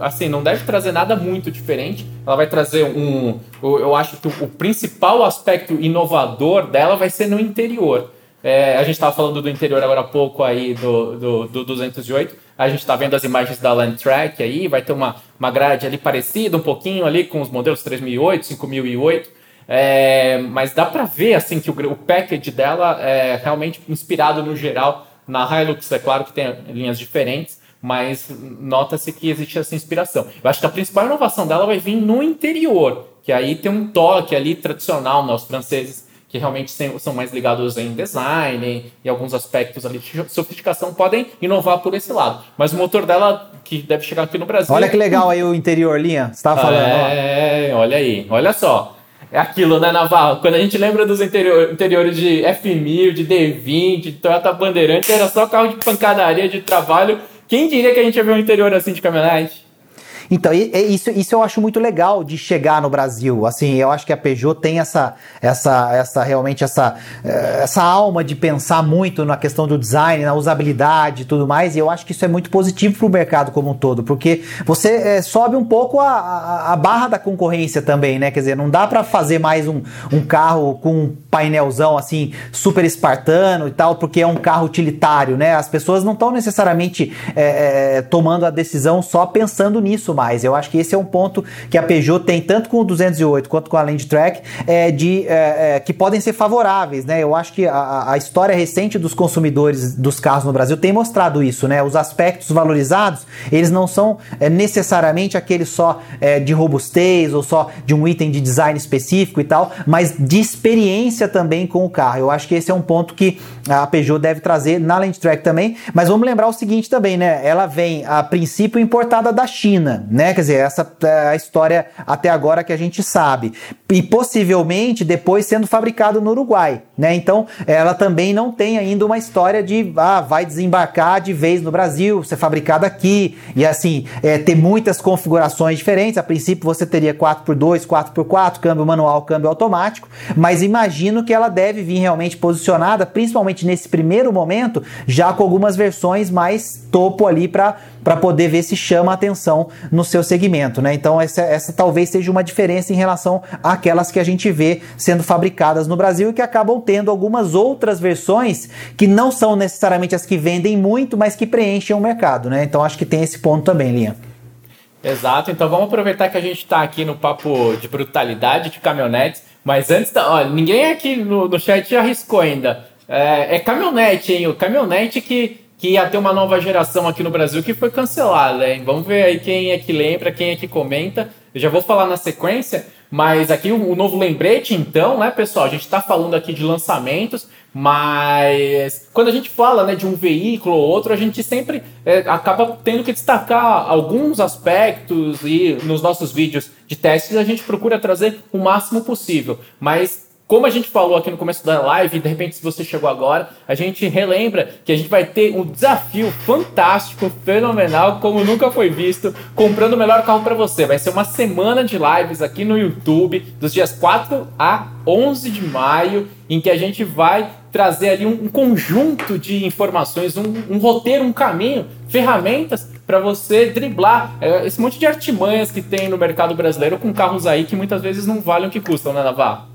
S2: assim não deve trazer nada muito diferente. Ela vai trazer um, eu acho que o principal aspecto inovador dela vai ser no interior. É, a gente estava falando do interior agora há pouco aí do, do, do 208. A gente está vendo as imagens da Landtrack aí, vai ter uma, uma grade ali parecida um pouquinho ali com os modelos 3008, 5008. É, mas dá para ver assim que o, o package dela é realmente inspirado no geral na Hilux. É claro que tem linhas diferentes, mas nota-se que existe essa inspiração. Eu acho que a principal inovação dela vai vir no interior, que aí tem um toque ali tradicional? Os franceses que realmente são mais ligados em design e alguns aspectos ali de sofisticação podem inovar por esse lado. Mas o motor dela, que deve chegar aqui no Brasil.
S1: Olha que legal aí o interior, Linha. Você estava falando.
S2: É, ó. olha aí, olha só. É aquilo, né, Navarro? Quando a gente lembra dos interior, interiores de F1000, de D20, de Toyota Bandeirantes, era só carro de pancadaria, de trabalho. Quem diria que a gente ia ver um interior assim de caminhonete?
S1: Então, isso, isso eu acho muito legal de chegar no Brasil. Assim, eu acho que a Peugeot tem essa, essa, essa realmente essa, eh, essa alma de pensar muito na questão do design, na usabilidade e tudo mais. E eu acho que isso é muito positivo para o mercado como um todo, porque você é, sobe um pouco a, a, a, barra da concorrência também, né? Quer dizer, não dá para fazer mais um, um carro com painelzão assim super espartano e tal, porque é um carro utilitário, né? As pessoas não estão necessariamente é, é, tomando a decisão só pensando nisso mais. Eu acho que esse é um ponto que a Peugeot tem tanto com o 208 quanto com a Landtrack é, de, é, é, que podem ser favoráveis, né? Eu acho que a, a, história recente dos consumidores dos carros no Brasil tem mostrado isso, né? Os aspectos valorizados, eles não são é, necessariamente aqueles só de robustez ou só de um item de design específico e tal, mas de experiência também com o carro. Eu acho que esse é um ponto que a Peugeot deve trazer na Landtrack também, mas vamos lembrar o seguinte também, né? Ela vem a princípio importada da China, né? Quer dizer, essa é a história até agora que a gente sabe. E possivelmente depois sendo fabricado no Uruguai, né? Então, ela também não tem ainda uma história de ah, vai desembarcar de vez no Brasil, ser fabricada aqui e assim, é, ter muitas configurações diferentes. A princípio você teria 4x2, 4x4, câmbio manual, câmbio automático, mas imagino que ela deve vir realmente posicionada, principalmente nesse primeiro momento, já com algumas versões mais topo ali para poder ver se chama atenção no no seu segmento, né? Então essa, essa talvez seja uma diferença em relação àquelas que a gente vê sendo fabricadas no Brasil e que acabam tendo algumas outras versões que não são necessariamente as que vendem muito, mas que preenchem o mercado, né? Então acho que tem esse ponto também, Linha.
S2: Exato, então vamos aproveitar que a gente está aqui no papo de brutalidade de caminhonetes, mas antes, da, olha, ninguém aqui no, no chat arriscou ainda. É, é caminhonete, hein? O caminhonete que que ia ter uma nova geração aqui no Brasil que foi cancelada, hein? Vamos ver aí quem é que lembra, quem é que comenta. Eu já vou falar na sequência, mas aqui o, o novo lembrete, então, né, pessoal? A gente está falando aqui de lançamentos, mas quando a gente fala né, de um veículo ou outro, a gente sempre é, acaba tendo que destacar alguns aspectos e nos nossos vídeos de testes a gente procura trazer o máximo possível. Mas como a gente falou aqui no começo da live, de repente se você chegou agora, a gente relembra que a gente vai ter um desafio fantástico, fenomenal, como nunca foi visto, comprando o melhor carro para você. Vai ser uma semana de lives aqui no YouTube, dos dias 4 a 11 de maio, em que a gente vai trazer ali um, conjunto de informações, um, um, roteiro, um caminho, ferramentas para você driblar é, esse monte de artimanhas que tem no mercado brasileiro com carros aí que muitas vezes não valem o que custam, né, Navarro?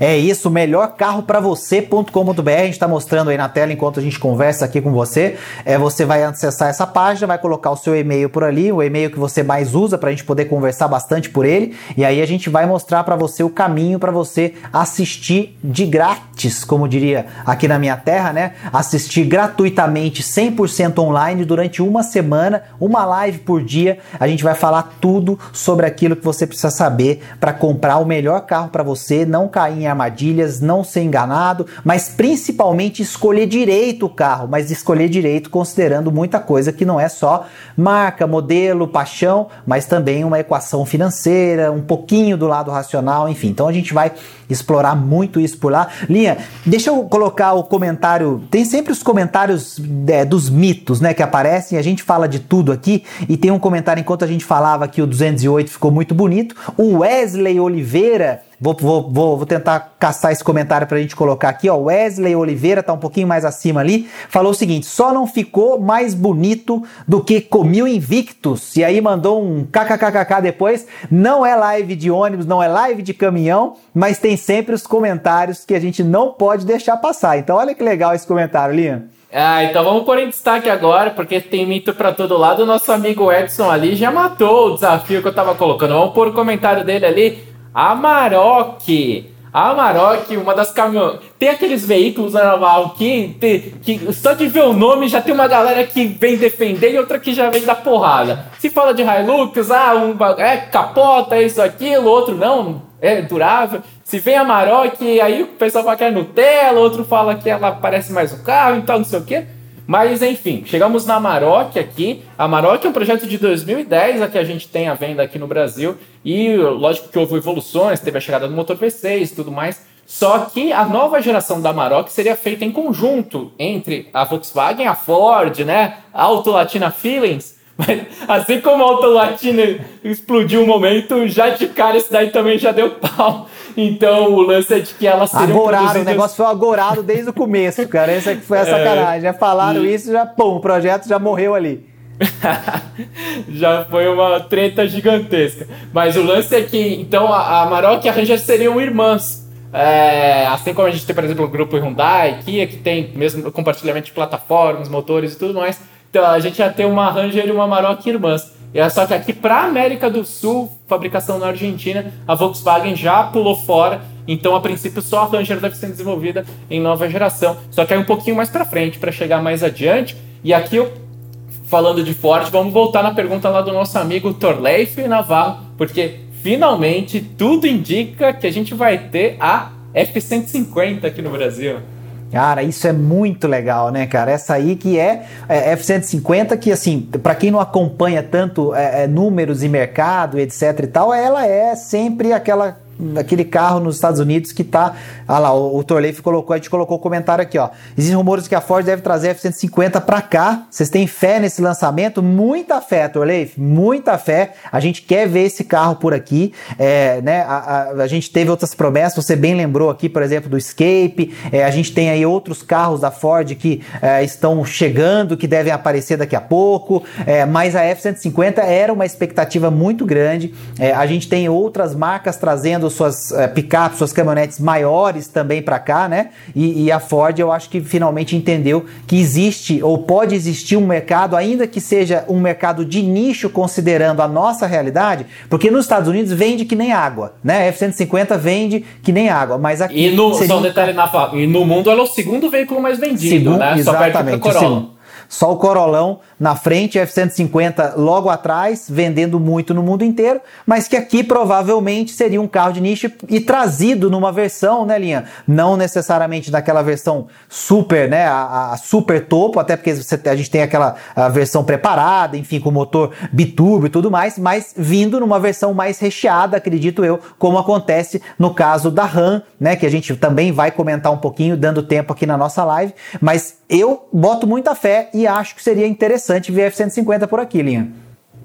S1: É isso, melhor carro para você.com.br. A gente está mostrando aí na tela enquanto a gente conversa aqui com você. É, você vai acessar essa página, vai colocar o seu e-mail por ali, o e-mail que você mais usa para a gente poder conversar bastante por ele. E aí a gente vai mostrar para você o caminho para você assistir de grátis, como diria aqui na minha terra, né? Assistir gratuitamente, 100% online durante uma semana, uma live por dia. A gente vai falar tudo sobre aquilo que você precisa saber para comprar o melhor carro para você, não cair em armadilhas, não ser enganado, mas principalmente escolher direito o carro, mas escolher direito considerando muita coisa que não é só marca, modelo, paixão, mas também uma equação financeira, um pouquinho do lado racional, enfim. Então a gente vai explorar muito isso por lá. Linha, deixa eu colocar o comentário. Tem sempre os comentários é, dos mitos, né, que aparecem. A gente fala de tudo aqui e tem um comentário enquanto a gente falava que o 208 ficou muito bonito. O Wesley Oliveira Vou, vou, vou, vou, tentar caçar esse comentário para a gente colocar aqui. Ó. Wesley Oliveira tá um pouquinho mais acima ali. Falou o seguinte: só não ficou mais bonito do que Comil Invictus. E aí mandou um kkkk depois. Não é live de ônibus, não é live de caminhão, mas tem sempre os comentários que a gente não pode deixar passar. Então, olha que legal esse comentário, Liam.
S2: Ah, então vamos pôr em destaque agora, porque tem mito para todo lado. O nosso amigo Edson ali já matou o desafio que eu tava colocando. Vamos pôr o comentário dele ali. Amarok. Amarok, uma das caminhões. Tem aqueles veículos na naval que, que só de ver o nome já tem uma galera que vem defender e outra que já vem dar porrada. Se fala de Hilux, ah, um é capota, é isso, aquilo, outro não, é durável. Se vem a Amarok, aí o pessoal fala que é Nutella, outro fala que ela parece mais o carro e tal, não sei o quê. Mas enfim, chegamos na Amarok aqui. A Amarok é um projeto de 2010 a que a gente tem a venda aqui no Brasil. E lógico que houve evoluções, teve a chegada do motor V6 e tudo mais. Só que a nova geração da Amarok seria feita em conjunto entre a Volkswagen, a Ford, né? A Auto Latina Feelings. Mas assim como a Auto Latina explodiu um momento, já de cara esse daí também já deu pau. Então o lance é de que elas seriam
S1: agorado, produzidas... o negócio foi agorado desde o começo, cara. Essa foi a é. sacanagem. Já falaram e... isso, já pum, o projeto já morreu ali.
S2: já foi uma treta gigantesca. Mas o lance é que, então, a, a Maroc e a Ranger seriam irmãs. É, assim como a gente tem, por exemplo, o grupo Hyundai, Kia, que tem mesmo compartilhamento de plataformas, motores e tudo mais. Então a gente ia ter uma Ranger e uma Maroc irmãs. E só que aqui para América do Sul, fabricação na Argentina, a Volkswagen já pulou fora. Então, a princípio, só a Ranger deve ser desenvolvida em nova geração. Só que aí um pouquinho mais para frente, para chegar mais adiante. E aqui, falando de Ford, vamos voltar na pergunta lá do nosso amigo Torleif Navarro, porque finalmente tudo indica que a gente vai ter a F-150 aqui no Brasil.
S1: Cara, isso é muito legal, né, cara? Essa aí que é, é F-150, que assim, para quem não acompanha tanto é, é, números e mercado, etc e tal, ela é sempre aquela aquele carro nos Estados Unidos que tá. Ah lá, o, o Torleif colocou, a gente colocou o comentário aqui, ó. Existem rumores que a Ford deve trazer a F-150 para cá. Vocês têm fé nesse lançamento? Muita fé, Torleif, muita fé. A gente quer ver esse carro por aqui. É, né, a, a, a, gente teve outras promessas, você bem lembrou aqui, por exemplo, do Escape. É, a gente tem aí outros carros da Ford que é, estão chegando, que devem aparecer daqui a pouco. É, mas a F-150 era uma expectativa muito grande. É, a gente tem outras marcas trazendo suas é, picapes, suas caminhonetes maiores também para cá, né? E, e, a Ford, eu acho que finalmente entendeu que existe ou pode existir um mercado, ainda que seja um mercado de nicho, considerando a nossa realidade, porque nos Estados Unidos vende que nem água, né? F-150 vende que nem água, mas aqui.
S2: E no, seria... só um detalhe na e no mundo ela é o segundo veículo mais vendido, segundo, né?
S1: Só perto do Corolla. Só o Corolão na frente, F-150 logo atrás, vendendo muito no mundo inteiro, mas que aqui provavelmente seria um carro de nicho e trazido numa versão, né, Linha? Não necessariamente daquela versão super, né, a, a super topo, até porque você, a gente tem aquela versão preparada, enfim, com motor biturbo e tudo mais, mas vindo numa versão mais recheada, acredito eu, como acontece no caso da RAM, né, que a gente também vai comentar um pouquinho, dando tempo aqui na nossa live, mas eu boto muita fé e acho que seria interessante ver F-150 por aqui, Linha.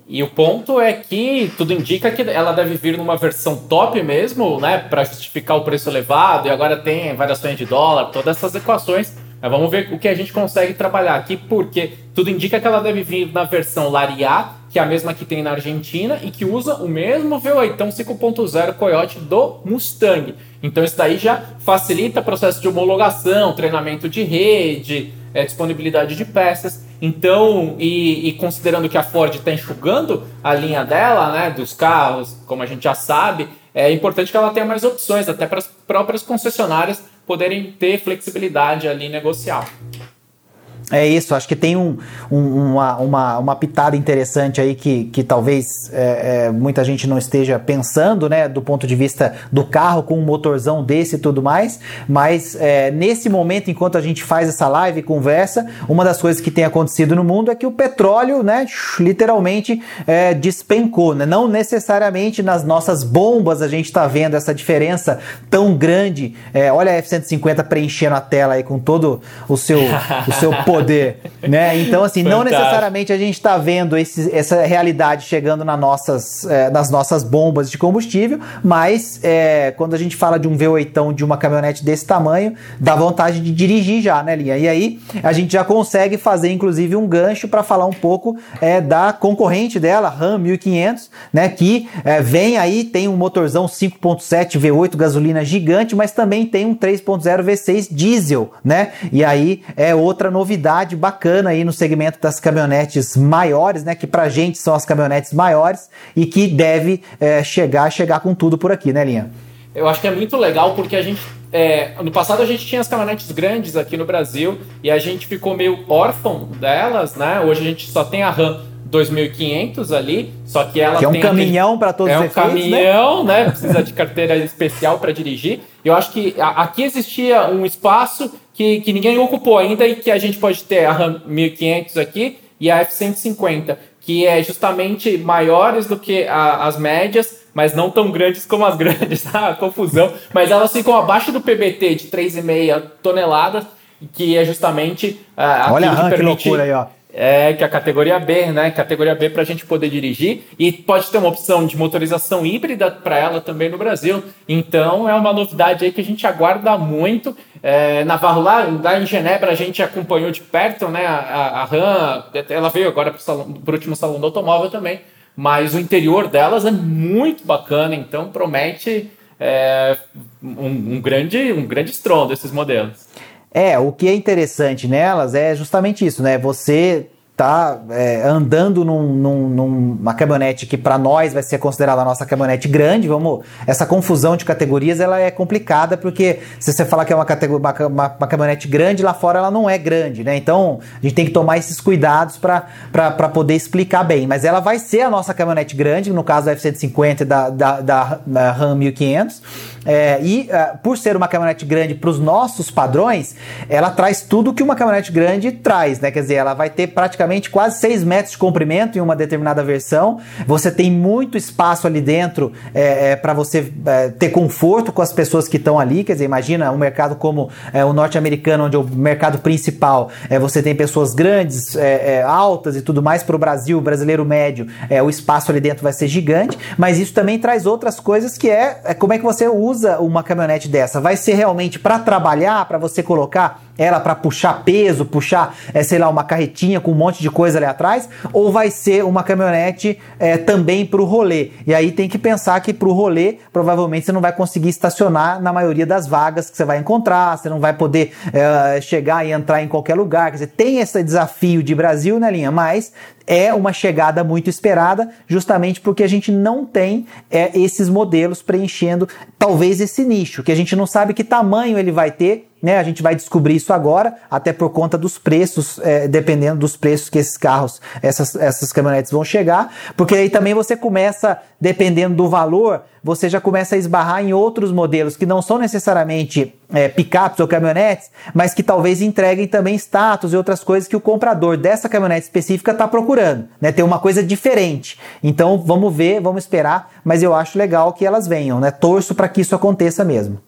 S2: E o ponto é que tudo indica que ela deve vir numa versão top mesmo, né, para justificar o preço elevado, e agora tem variações de dólar, todas essas equações. Mas vamos ver o que a gente consegue trabalhar aqui, porque tudo indica que ela deve vir na versão Lariat, que é a mesma que tem na Argentina e que usa o mesmo V8 5.0 Coyote do Mustang. Então isso daí já facilita o processo de homologação, treinamento de rede, é, disponibilidade de peças. Então, e, e considerando que a Ford está enxugando a linha dela, né, dos carros, como a gente já sabe, é importante que ela tenha mais opções, até para as próprias concessionárias poderem ter flexibilidade ali negocial.
S1: É isso, acho que tem um, um, uma, uma, uma pitada interessante aí que, que talvez é, é, muita gente não esteja pensando, né, do ponto de vista do carro com um motorzão desse e tudo mais, mas é, nesse momento, enquanto a gente faz essa live e conversa, uma das coisas que tem acontecido no mundo é que o petróleo, né, literalmente é, despencou, né? não necessariamente nas nossas bombas a gente está vendo essa diferença tão grande, é, olha a F-150 preenchendo a tela aí com todo o seu, o seu poder, né? Então, assim, Fantástico. não necessariamente a gente está vendo esse, essa realidade chegando nas nossas, é, nas nossas bombas de combustível, mas é, quando a gente fala de um V8 de uma caminhonete desse tamanho, dá vontade de dirigir já, né, Linha? E aí a gente já consegue fazer, inclusive, um gancho para falar um pouco é, da concorrente dela, Ram 1500, né? Que é, vem aí, tem um motorzão 5.7 V8 gasolina gigante, mas também tem um 3.0 V6 diesel, né? E aí é outra novidade novidade bacana aí no segmento das caminhonetes maiores, né? Que pra gente são as caminhonetes maiores e que deve é, chegar, chegar com tudo por aqui, né, Linha?
S2: eu acho que é muito legal porque a gente é, no passado a gente tinha as caminhonetes grandes aqui no Brasil e a gente ficou meio órfão delas, né? Hoje a gente só tem a RAM 2500 ali, só que ela
S1: que é um caminhão para todos
S2: é
S1: os
S2: um
S1: efeitos,
S2: caminhão, né? né? Precisa de carteira especial para dirigir. Eu acho que aqui existia um espaço que, que ninguém ocupou ainda e que a gente pode ter a RAM 1500 aqui e a F150, que é justamente maiores do que a, as médias mas não tão grandes como as grandes, tá? Confusão. Mas elas ficam abaixo do PBT de 3,5 toneladas, que é justamente
S1: uh, Olha a que, que loucura aí, ó.
S2: É, que a categoria B, né? Categoria B para a gente poder dirigir. E pode ter uma opção de motorização híbrida para ela também no Brasil. Então é uma novidade aí que a gente aguarda muito. É, Navarro, lá, lá em Genebra, a gente acompanhou de perto, né? A, a, a RAM, ela veio agora para o último salão do automóvel também. Mas o interior delas é muito bacana, então promete é, um, um, grande, um grande estrondo esses modelos.
S1: É, o que é interessante nelas é justamente isso, né? Você tá é, andando num, num, numa caminhonete que para nós vai ser considerada a nossa caminhonete grande, vamos, essa confusão de categorias ela é complicada porque se você falar que é uma, uma, uma, uma caminhonete grande, lá fora ela não é grande, né? Então a gente tem que tomar esses cuidados para poder explicar bem, mas ela vai ser a nossa caminhonete grande, no caso da F-150 da, da, da, da Ram 1500, é, e uh, por ser uma caminhonete grande para os nossos padrões, ela traz tudo que uma caminhonete grande traz, né? Quer dizer, ela vai ter praticamente quase 6 metros de comprimento em uma determinada versão. Você tem muito espaço ali dentro é, é, para você é, ter conforto com as pessoas que estão ali. Quer dizer, imagina um mercado como é, o norte-americano, onde o mercado principal é você tem pessoas grandes, altas e tudo mais. Para o Brasil, brasileiro médio, o espaço ali dentro vai ser gigante. Mas isso também traz outras coisas que é, é como é que você usa uma caminhonete dessa. Vai ser realmente para trabalhar, para você colocar ela para puxar peso, puxar, é, sei lá, uma carretinha com um monte de coisa ali atrás, ou vai ser uma caminhonete é, também para o rolê. E aí tem que pensar que para o rolê, provavelmente você não vai conseguir estacionar na maioria das vagas que você vai encontrar, você não vai poder é, chegar e entrar em qualquer lugar. Quer dizer, tem esse desafio de Brasil, né, linha? Mas é uma chegada muito esperada, justamente porque a gente não tem é, esses modelos preenchendo talvez esse nicho, que a gente não sabe que tamanho ele vai ter, né? A gente vai descobrir isso agora, até por conta dos preços, é, dependendo dos preços que esses carros, essas, essas caminhonetes vão chegar, porque aí também você começa, dependendo do valor, você já começa a esbarrar em outros modelos que não são necessariamente é, picapes ou caminhonetes, mas que talvez entreguem também status e outras coisas que o comprador dessa caminhonete específica está procurando, né? Tem uma coisa diferente. Então vamos ver, vamos esperar, mas eu acho legal que elas venham, né? Torço para que isso aconteça mesmo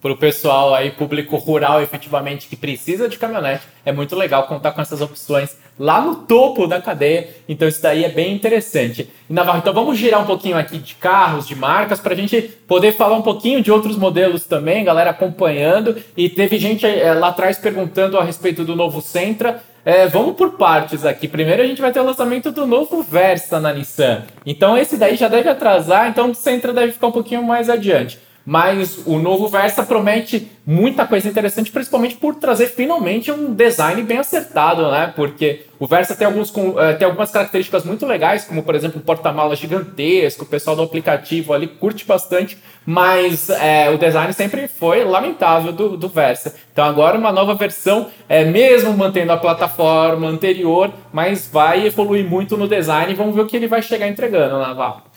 S2: para o pessoal aí, público rural, efetivamente, que precisa de caminhonete, é muito legal contar com essas opções lá no topo da cadeia. Então isso daí é bem interessante. E Navarro, então vamos girar um pouquinho aqui de carros, de marcas, para a gente poder falar um pouquinho de outros modelos também, galera acompanhando. E teve gente é, lá atrás perguntando a respeito do novo Sentra. É, vamos por partes aqui. Primeiro a gente vai ter o lançamento do novo Versa na Nissan. Então esse daí já deve atrasar, então o Sentra deve ficar um pouquinho mais adiante. Mas o novo Versa promete muita coisa interessante, principalmente por trazer finalmente um design bem acertado, né? Porque o Versa tem, alguns, eh, tem algumas características muito legais, como por exemplo o porta-malas gigantesco, o pessoal do aplicativo ali curte bastante, mas é, o design sempre foi lamentável do, do Versa. Então agora uma nova versão, é, mesmo mantendo a plataforma anterior, mas vai evoluir muito no design vamos ver o que ele vai chegar entregando, Navarro.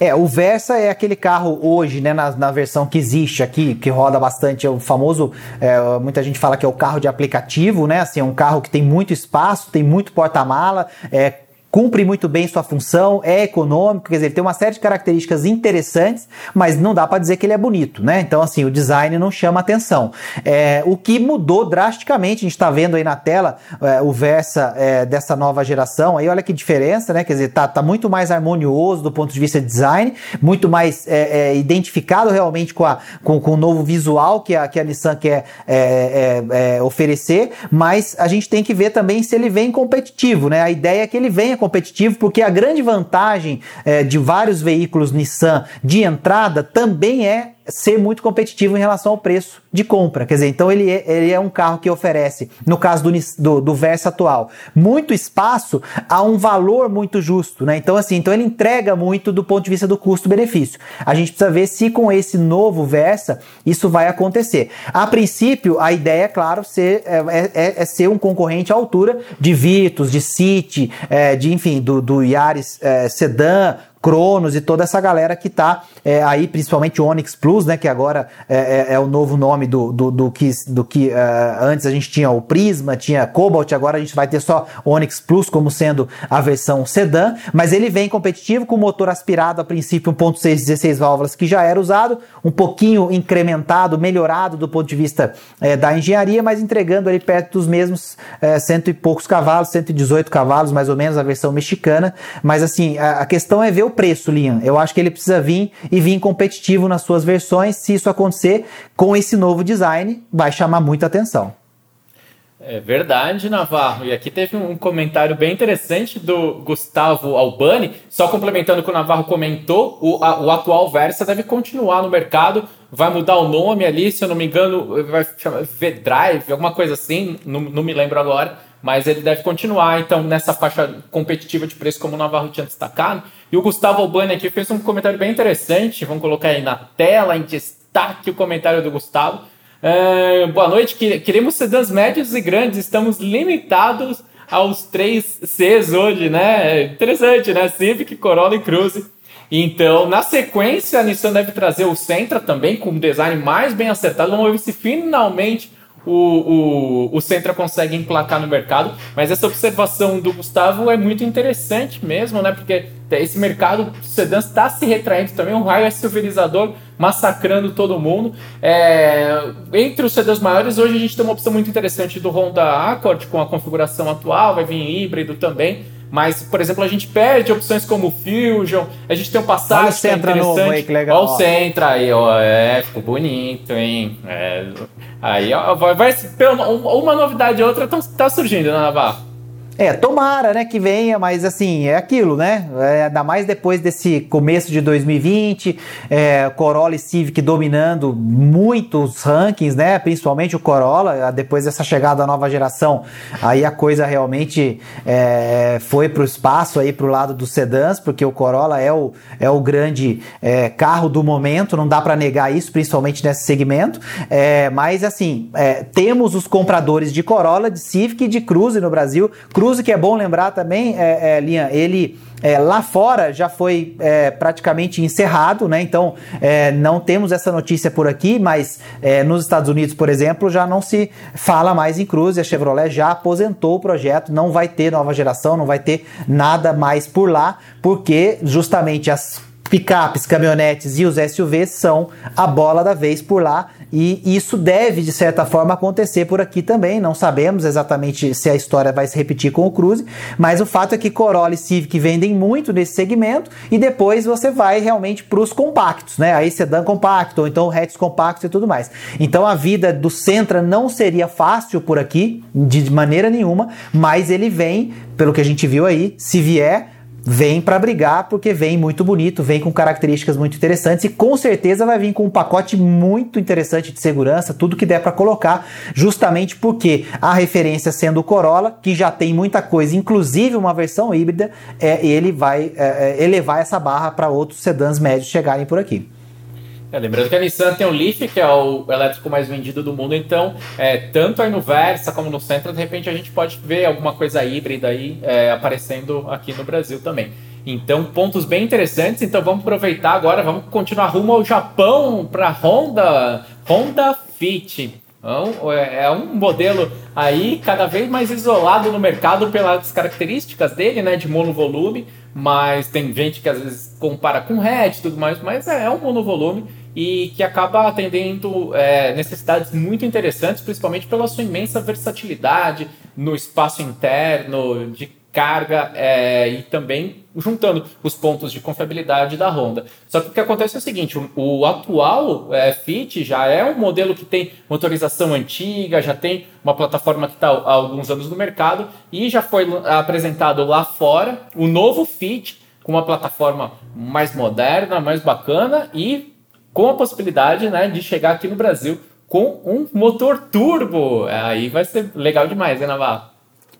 S1: É, o Versa é aquele carro hoje, né, na, na versão que existe aqui, que roda bastante, é o famoso, é, muita gente fala que é o carro de aplicativo, né, assim, é um carro que tem muito espaço, tem muito porta-mala, é cumpre muito bem sua função, é econômico, quer dizer, ele tem uma série de características interessantes, mas não dá para dizer que ele é bonito, né? Então, assim, o design não chama atenção. É, o que mudou drasticamente, a gente está vendo aí na tela é, o Versa é, dessa nova geração, aí olha que diferença, né? Quer dizer, tá, tá muito mais harmonioso do ponto de vista de design, muito mais é, é, identificado realmente com, a, com, com, o novo visual que a, que a Nissan quer é, oferecer, mas a gente tem que ver também se ele vem competitivo, né? A ideia é que ele venha competitivo, porque a grande vantagem é, de vários veículos Nissan de entrada também é ser muito competitivo em relação ao preço de compra. Quer dizer, então ele é, ele é um carro que oferece, no caso do, do, do Versa atual, muito espaço a um valor muito justo, né? Então, assim, então ele entrega muito do ponto de vista do custo-benefício. A gente precisa ver se com esse novo Versa isso vai acontecer. A princípio, a ideia, é claro, ser, é, é, é, é ser um concorrente à altura de Virtus, de City, é, de enfim, do, do Yaris é, Sedan, Cronos e toda essa galera que tá é, aí, principalmente o Onix Plus, né, que agora é, é, é o novo nome do, do, do que, do que uh, antes a gente tinha o Prisma, tinha Cobalt, agora a gente vai ter só o Onix Plus como sendo a versão sedã, mas ele vem competitivo com motor aspirado a princípio 1.6 16 válvulas que já era usado, um pouquinho incrementado, melhorado do ponto de vista é, da engenharia, mas entregando ali perto dos mesmos é, cento e poucos cavalos, 118 cavalos mais ou menos a versão mexicana, mas assim, a, a questão é ver o preço, Liam. Eu acho que ele precisa vir e vir competitivo nas suas versões. Se isso acontecer com esse novo design, vai chamar muita atenção.
S2: É verdade, Navarro. E aqui teve um comentário bem interessante do Gustavo Albani, só complementando o que o Navarro comentou, o, a, o atual Versa deve continuar no mercado, vai mudar o nome ali, se eu não me engano, vai chamar V-Drive, alguma coisa assim, não, não me lembro agora, mas ele deve continuar, então, nessa faixa competitiva de preço, como o Navarro tinha destacado. E o Gustavo Albani aqui fez um comentário bem interessante, vamos colocar aí na tela, em destaque o comentário do Gustavo. É, boa noite, queremos sedãs médios e grandes, estamos limitados aos três Cs hoje, né? Interessante, né? Civic, Corolla e Cruze. Então, na sequência, a Nissan deve trazer o Sentra também, com um design mais bem acertado. Vamos ver se finalmente o, o, o Sentra consegue emplacar no mercado. Mas essa observação do Gustavo é muito interessante mesmo, né? Porque esse mercado sedã está se retraindo também, um raio SUVizador massacrando todo mundo. É, entre os sedãs maiores, hoje a gente tem uma opção muito interessante do Honda Accord com a configuração atual, vai vir híbrido também. Mas, por exemplo, a gente perde opções como o Fusion, a gente tem um Passat Olha
S1: que é interessante. Novo aí, que legal.
S2: Olha o Sentra aí, ó, é, ficou bonito, hein? É, aí, ó, vai, vai, uma novidade ou outra tá, tá surgindo, né, Navarro?
S1: É, tomara, né, que venha, mas assim, é aquilo, né? É, ainda mais depois desse começo de 2020, é, Corolla e Civic dominando muitos rankings, né? Principalmente o Corolla, depois dessa chegada da nova geração, aí a coisa realmente é, foi para o espaço aí para o lado dos sedãs, porque o Corolla é o, é o grande é, carro do momento, não dá para negar isso, principalmente nesse segmento. É, mas assim, é, temos os compradores de Corolla, de Civic e de Cruze no Brasil. Cruze que é bom lembrar também, é, é Linha, ele é, lá fora já foi é, praticamente encerrado, né? Então é, não temos essa notícia por aqui, mas é, nos Estados Unidos, por exemplo, já não se fala mais em Cruze. A Chevrolet já aposentou o projeto, não vai ter nova geração, não vai ter nada mais por lá, porque justamente as picapes, caminhonetes e os SUVs são a bola da vez por lá e isso deve, de certa forma, acontecer por aqui também. Não sabemos exatamente se a história vai se repetir com o Cruze, mas o fato é que Corolla e Civic vendem muito nesse segmento e depois você vai realmente para os compactos, né? Aí sedã compacto, ou então hatch compacto e tudo mais. Então a vida do Sentra não seria fácil por aqui, de maneira nenhuma, mas ele vem, pelo que a gente viu aí, se vier vem para brigar porque vem muito bonito, vem com características muito interessantes e com certeza vai vir com um pacote muito interessante de segurança, tudo que der para colocar, justamente porque a referência sendo o Corolla, que já tem muita coisa, inclusive uma versão híbrida, é, ele vai é, é elevar essa barra para outros sedãs médios chegarem por aqui.
S2: É, lembrando que a Nissan tem o Leaf, que é o elétrico mais vendido do mundo, então, é, tanto aí no Versa como no Sentra, de repente a gente pode ver alguma coisa híbrida aí é, aparecendo aqui no Brasil também. Então, pontos bem interessantes. Então, vamos aproveitar agora, vamos continuar rumo ao Japão para Honda, Honda Fit. Então, é, é um modelo aí cada vez mais isolado no mercado pelas características dele, né, de monovolume, mas tem gente que às vezes compara com hatch e tudo mais, mas é, é um monovolume e que acaba atendendo é, necessidades muito interessantes, principalmente pela sua imensa versatilidade no espaço interno, de carga é, e também juntando os pontos de confiabilidade da Honda. Só que o que acontece é o seguinte: o, o atual é, Fit já é um modelo que tem motorização antiga, já tem uma plataforma que está há alguns anos no mercado e já foi apresentado lá fora o novo Fit com uma plataforma mais moderna, mais bacana e com a possibilidade né, de chegar aqui no Brasil com um motor turbo. Aí vai ser legal demais, né, Navarro?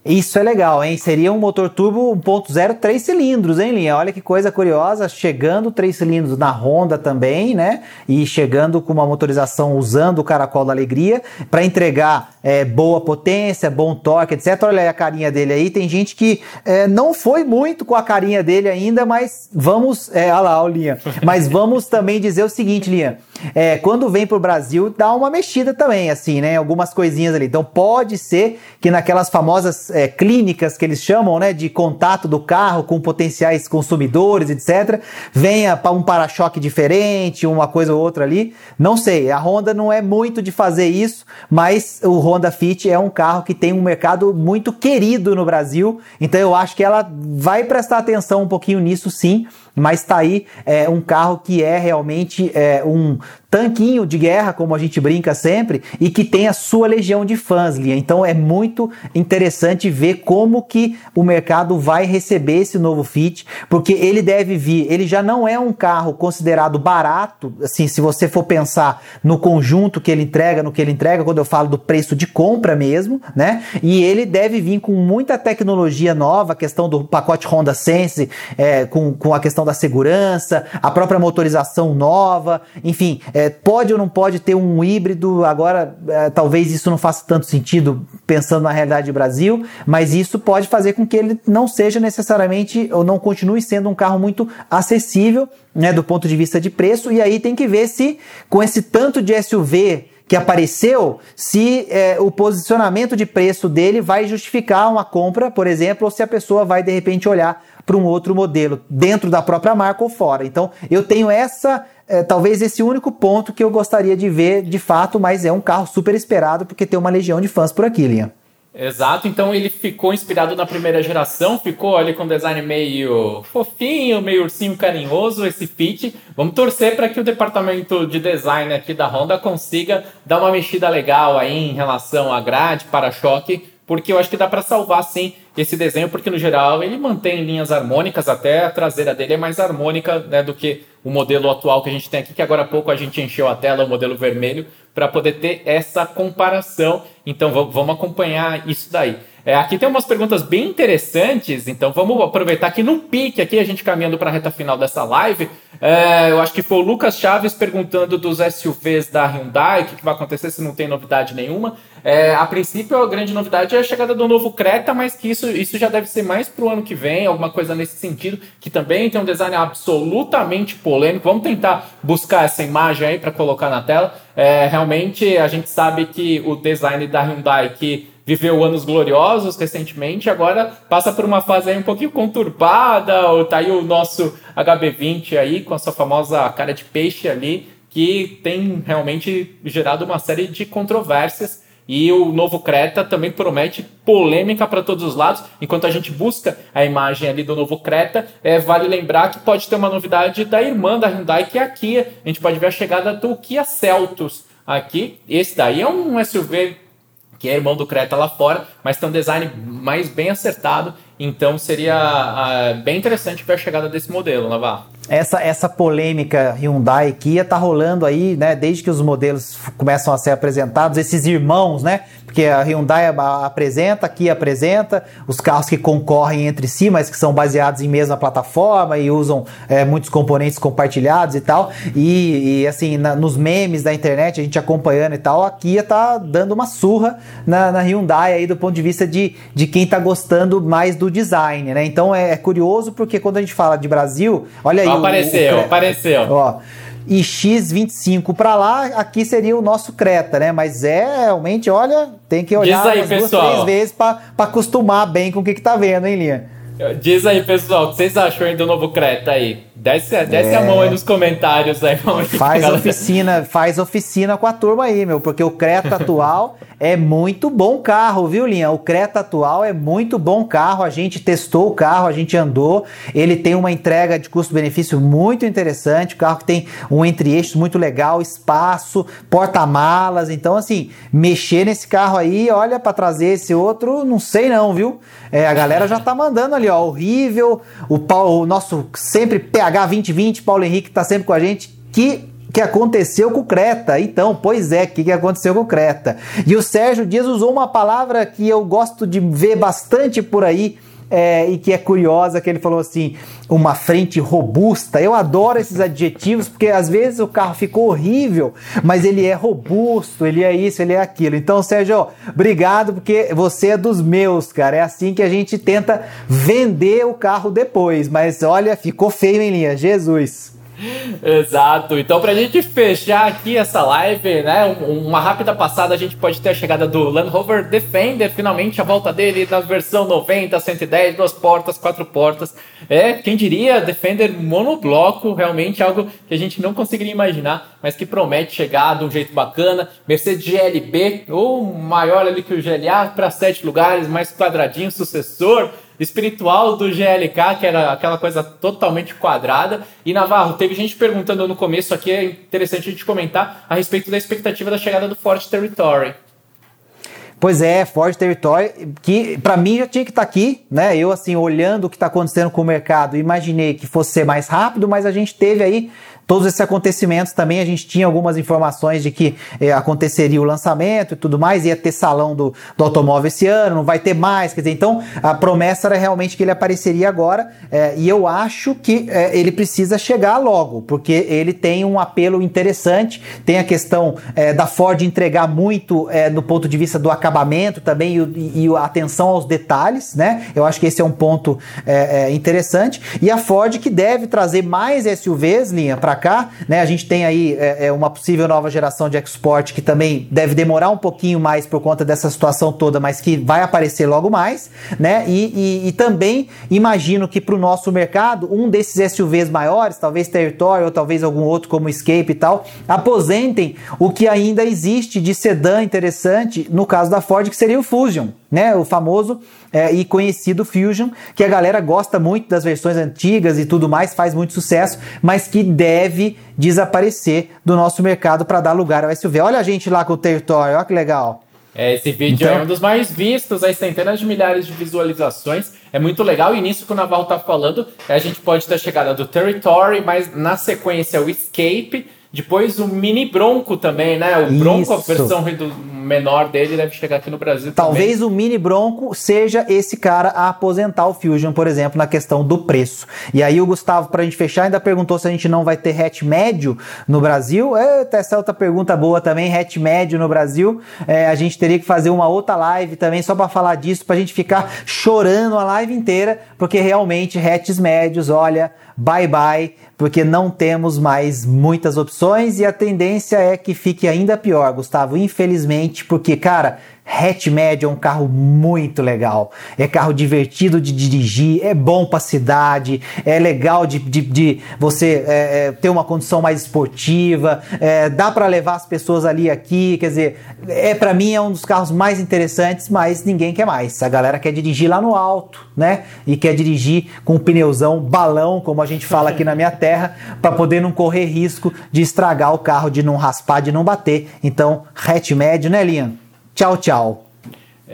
S1: Isso é legal, hein? Seria um motor turbo 1.0 3 cilindros, hein, Linha? Olha que coisa curiosa, chegando 3 cilindros na Honda também, né? E chegando com uma motorização usando o caracol da alegria para entregar é, boa potência, bom torque, etc. Olha aí a carinha dele aí. Tem gente que é, não foi muito com a carinha dele ainda, mas vamos. É, olha lá, Linha. Mas vamos também dizer o seguinte, Linha. É, quando vem pro Brasil, dá uma mexida também, assim, né? Algumas coisinhas ali. Então pode ser que naquelas famosas é, clínicas que eles chamam, né, de contato do carro com potenciais consumidores, etc., venha para um para-choque diferente, uma coisa ou outra ali. Não sei, a Honda não é muito de fazer isso, mas o Honda Fit é um carro que tem um mercado muito querido no Brasil, então eu acho que ela vai prestar atenção um pouquinho nisso sim. Mas tá aí é, um carro que é realmente é, um tanquinho de guerra, como a gente brinca sempre, e que tem a sua legião de fãs, Lia. Então é muito interessante ver como que o mercado vai receber esse novo Fit, porque ele deve vir, ele já não é um carro considerado barato, assim, se você for pensar no conjunto que ele entrega, no que ele entrega, quando eu falo do preço de compra mesmo, né? E ele deve vir com muita tecnologia nova, questão do pacote Honda Sense, é, com, com a questão da segurança, a própria motorização nova, enfim, é, pode ou não pode ter um híbrido? Agora, é, talvez isso não faça tanto sentido pensando na realidade do Brasil, mas isso pode fazer com que ele não seja necessariamente ou não continue sendo um carro muito acessível né, do ponto de vista de preço. E aí tem que ver se com esse tanto de SUV que apareceu, se é, o posicionamento de preço dele vai justificar uma compra, por exemplo, ou se a pessoa vai de repente olhar para um outro modelo dentro da própria marca ou fora. Então, eu tenho essa é, talvez esse único ponto que eu gostaria de ver de fato, mas é um carro super esperado porque tem uma legião de fãs por aqui, Linha.
S2: Exato, então ele ficou inspirado na primeira geração, ficou ali com um design meio fofinho, meio ursinho carinhoso, esse fit. Vamos torcer para que o departamento de design aqui da Honda consiga dar uma mexida legal aí em relação à grade, para-choque, porque eu acho que dá para salvar sim esse desenho, porque no geral ele mantém linhas harmônicas, até a traseira dele é mais harmônica né, do que o modelo atual que a gente tem aqui, que agora há pouco a gente encheu a tela, o modelo vermelho, para poder ter essa comparação. Então vamos acompanhar isso daí. É, aqui tem umas perguntas bem interessantes, então vamos aproveitar que no pique aqui, a gente caminhando para a reta final dessa live, é, eu acho que foi o Lucas Chaves perguntando dos SUVs da Hyundai, o que, que vai acontecer se não tem novidade nenhuma. É, a princípio, a grande novidade é a chegada do novo Creta, mas que isso, isso já deve ser mais para o ano que vem, alguma coisa nesse sentido, que também tem um design absolutamente polêmico. Vamos tentar buscar essa imagem aí para colocar na tela. É, realmente, a gente sabe que o design da Hyundai, que viveu anos gloriosos recentemente, agora passa por uma fase aí um pouquinho conturbada, ou tá aí o nosso HB20 aí, com a sua famosa cara de peixe ali, que tem realmente gerado uma série de controvérsias e o novo Creta também promete polêmica para todos os lados. Enquanto a gente busca a imagem ali do novo Creta, é, vale lembrar que pode ter uma novidade da irmã da Hyundai, que é a Kia. A gente pode ver a chegada do Kia Celtos aqui. Esse daí é um SUV que é irmão do Creta lá fora, mas tem um design mais bem acertado. Então seria uh, bem interessante ver a chegada desse modelo, Navarro
S1: essa, essa polêmica Hyundai Kia tá rolando aí, né? Desde que os modelos começam a ser apresentados, esses irmãos, né? Porque a Hyundai apresenta, a Kia apresenta, os carros que concorrem entre si, mas que são baseados em mesma plataforma e usam é, muitos componentes compartilhados e tal. E, e assim, na, nos memes da internet, a gente acompanhando e tal, a Kia tá dando uma surra na, na Hyundai aí do ponto de vista de, de quem tá gostando mais do design, né? Então é, é curioso porque quando a gente fala de Brasil, olha aí
S2: apareceu, o, o, apareceu.
S1: Ó, e X25 para lá, aqui seria o nosso Creta, né? Mas é realmente, olha, tem que olhar
S2: aí, duas, três
S1: vezes para acostumar bem com o que, que tá vendo, hein, Linha?
S2: Diz aí, pessoal, o que vocês acham aí do novo Creta aí? Desce, desce é... a mão aí nos comentários aí.
S1: Faz oficina, faz oficina com a turma aí, meu, porque o Creta atual é muito bom carro, viu, Linha? O Creta atual é muito bom carro. A gente testou o carro, a gente andou. Ele tem uma entrega de custo-benefício muito interessante. O carro que tem um entre-eixos muito legal, espaço, porta-malas. Então, assim, mexer nesse carro aí, olha, para trazer esse outro, não sei não, viu? É, a galera já tá mandando ali, ó, horrível. O, o nosso sempre PH 2020, Paulo Henrique, tá sempre com a gente. Que que aconteceu com Creta. Então, pois é, o que, que aconteceu com Creta? E o Sérgio Dias usou uma palavra que eu gosto de ver bastante por aí. É, e que é curiosa, que ele falou assim, uma frente robusta. Eu adoro esses adjetivos, porque às vezes o carro ficou horrível, mas ele é robusto, ele é isso, ele é aquilo. Então, Sérgio, obrigado, porque você é dos meus, cara. É assim que a gente tenta vender o carro depois. Mas olha, ficou feio em linha, Jesus.
S2: Exato. Então, pra gente fechar aqui essa live, né, uma rápida passada, a gente pode ter a chegada do Land Rover Defender, finalmente a volta dele na versão 90, 110, duas portas, quatro portas. É, quem diria, Defender monobloco, realmente algo que a gente não conseguiria imaginar, mas que promete chegar de um jeito bacana. Mercedes GLB, ou maior ali que o GLA, para sete lugares, mais quadradinho, sucessor espiritual do GLK, que era aquela coisa totalmente quadrada. E Navarro, teve gente perguntando no começo aqui, é interessante a gente comentar a respeito da expectativa da chegada do Ford Territory.
S1: Pois é, Ford Territory, que para mim já tinha que estar tá aqui, né? Eu, assim, olhando o que está acontecendo com o mercado, imaginei que fosse ser mais rápido, mas a gente teve aí todos esses acontecimentos também a gente tinha algumas informações de que é, aconteceria o lançamento e tudo mais, ia ter salão do, do automóvel esse ano, não vai ter mais, quer dizer, então a promessa era realmente que ele apareceria agora é, e eu acho que é, ele precisa chegar logo, porque ele tem um apelo interessante, tem a questão da Ford entregar muito do ponto de vista do acabamento também e, e, a atenção aos detalhes, né? Eu acho que esse é um ponto interessante e a Ford que deve trazer mais SUVs, linha, para para cá, né? A gente tem aí é, é, uma possível nova geração de export que também deve demorar um pouquinho mais por conta dessa situação toda, mas que vai aparecer logo mais, né? E, e, e também imagino que para o nosso mercado, um desses SUVs maiores, talvez Territory ou talvez algum outro como Escape e tal, aposentem o que ainda existe de sedã interessante no caso da Ford, que seria o Fusion, né? O famoso é, e conhecido Fusion, que a galera gosta muito das versões antigas e tudo mais, faz muito sucesso, mas que deve desaparecer do nosso mercado para dar lugar ao SUV. Olha a gente lá com o Território, olha que legal.
S2: É, esse vídeo então... é um dos mais vistos, aí centenas de milhares de visualizações. É muito legal. E nisso que o Naval tá falando, a gente pode ter a chegada do Territory, mas na sequência o Escape depois o Mini Bronco também, né? O Bronco, Isso. a versão menor dele, deve chegar aqui no Brasil
S1: Talvez
S2: também.
S1: o Mini Bronco seja esse cara a aposentar o Fusion, por exemplo, na questão do preço. E aí o Gustavo, pra gente fechar, ainda perguntou se a gente não vai ter hatch médio no Brasil. É, essa é outra pergunta boa também, hatch médio no Brasil. É, a gente teria que fazer uma outra live também só para falar disso, pra gente ficar chorando a live inteira, porque realmente hatches médios, olha, bye bye, porque não temos mais muitas opções e a tendência é que fique ainda pior, Gustavo, infelizmente, porque, cara, Hatch médio é um carro muito legal. É carro divertido de dirigir, é bom para cidade, é legal de, de, de você é, é, ter uma condição mais esportiva, é, dá para levar as pessoas ali aqui, quer dizer, é para mim é um dos carros mais interessantes, mas ninguém quer mais. A galera quer dirigir lá no alto, né? E quer dirigir com um pneuzão balão, como a gente fala aqui na minha terra, para poder não correr risco de estragar o carro, de não raspar, de não bater. Então, hatch médio, né, Liam? Tchau, tchau.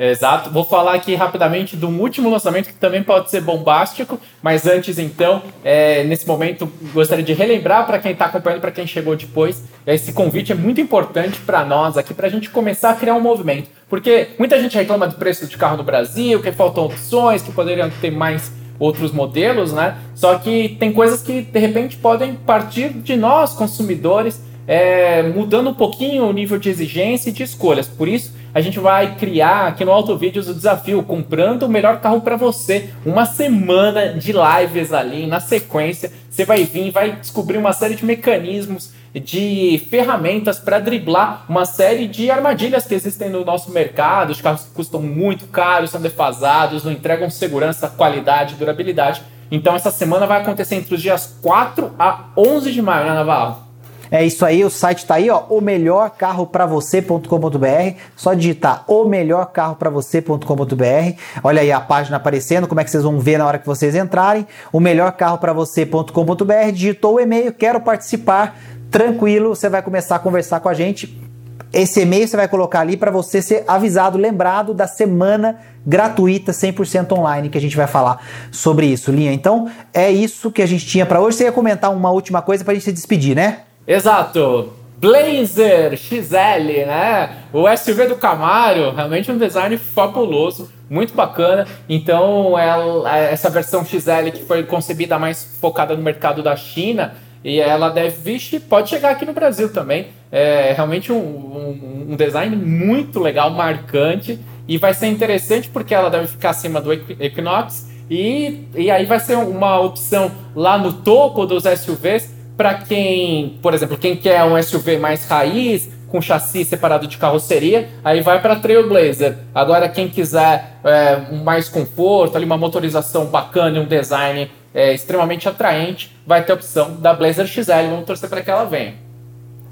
S2: Exato. Vou falar aqui rapidamente do último lançamento que também pode ser bombástico, mas antes então, é, nesse momento, gostaria de relembrar para quem está acompanhando, para quem chegou depois, esse convite é muito importante para nós aqui, para a gente começar a criar um movimento. Porque muita gente reclama do preço de carro no Brasil, que faltam opções, que poderiam ter mais outros modelos, né? Só que tem coisas que de repente podem partir de nós, consumidores, é, mudando um pouquinho o nível de exigência e de escolhas. Por isso, a gente vai criar aqui no Auto Vídeos o desafio comprando o melhor carro para você. Uma semana de lives ali na sequência. Você vai vir, vai descobrir uma série de mecanismos, de ferramentas para driblar uma série de armadilhas que existem no nosso mercado. Os carros custam muito caros, são defasados, não entregam segurança, qualidade, durabilidade. Então essa semana vai acontecer entre os dias 4 a 11 de maio, né, Navarro?
S1: É isso aí, o site tá aí, ó, o melhor carro para você.com.br. Só digitar o melhor carro para você.com.br. Olha aí a página aparecendo, como é que vocês vão ver na hora que vocês entrarem. O melhor carro para você.com.br. Digitou o e-mail, quero participar. Tranquilo, você vai começar a conversar com a gente. Esse e-mail você vai colocar ali para você ser avisado, lembrado da semana gratuita 100% online que a gente vai falar sobre isso, Linha. Então, é isso que a gente tinha para hoje. Você ia comentar uma última coisa para a gente se despedir, né?
S2: Exato. Blazer XL, né? O SUV do Camaro, realmente um design fabuloso, muito bacana. Então, ela, essa versão XL que foi concebida mais focada no mercado da China, e ela deve, vixe, pode chegar aqui no Brasil também. É realmente um, um, um design muito legal, marcante, e vai ser interessante porque ela deve ficar acima do Equinox, e, e aí vai ser uma opção lá no topo dos SUVs para quem, por exemplo, quem quer um SUV mais raiz, com chassi separado de carroceria, aí vai para Trailblazer. Agora, quem quiser é, mais conforto, ali, uma motorização bacana e um design é, extremamente atraente, vai ter a opção da Blazer XL. Vamos torcer para que ela venha.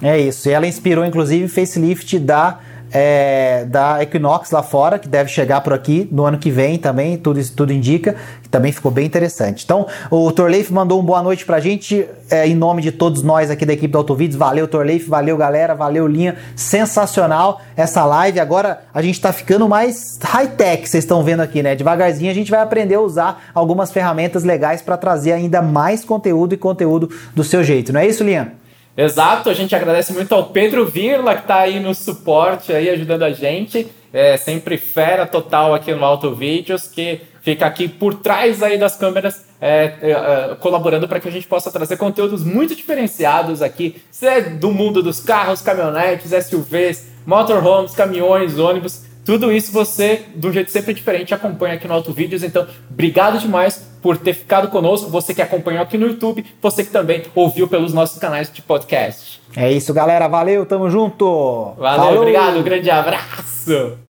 S1: É isso. E ela inspirou, inclusive, facelift da é, da Equinox lá fora, que deve chegar por aqui no ano que vem também, tudo tudo indica, que também ficou bem interessante. Então, o Torleif mandou um boa noite pra gente, é, em nome de todos nós aqui da equipe do Autovídeos. Valeu, Torleif, valeu, galera, valeu, Linha. Sensacional essa live. Agora a gente tá ficando mais high-tech, vocês estão vendo aqui, né? Devagarzinho a gente vai aprender a usar algumas ferramentas legais para trazer ainda mais conteúdo e conteúdo do seu jeito, não é isso, Linha?
S2: Exato, a gente agradece muito ao Pedro Virla, que está aí no suporte, aí ajudando a gente. É sempre fera total aqui no Auto Vídeos, que fica aqui por trás aí das câmeras, é, é, é colaborando para que a gente possa trazer conteúdos muito diferenciados aqui, se é do mundo dos carros, caminhonetes, SUVs, motorhomes, caminhões, ônibus. Tudo isso você, de um jeito sempre diferente, acompanha aqui no Auto Vídeos. Então, obrigado demais por ter ficado conosco. Você que acompanhou aqui no YouTube, você que também ouviu pelos nossos canais de podcast.
S1: É isso, galera. Valeu, tamo junto.
S2: Valeu, Falou. obrigado. Um grande abraço.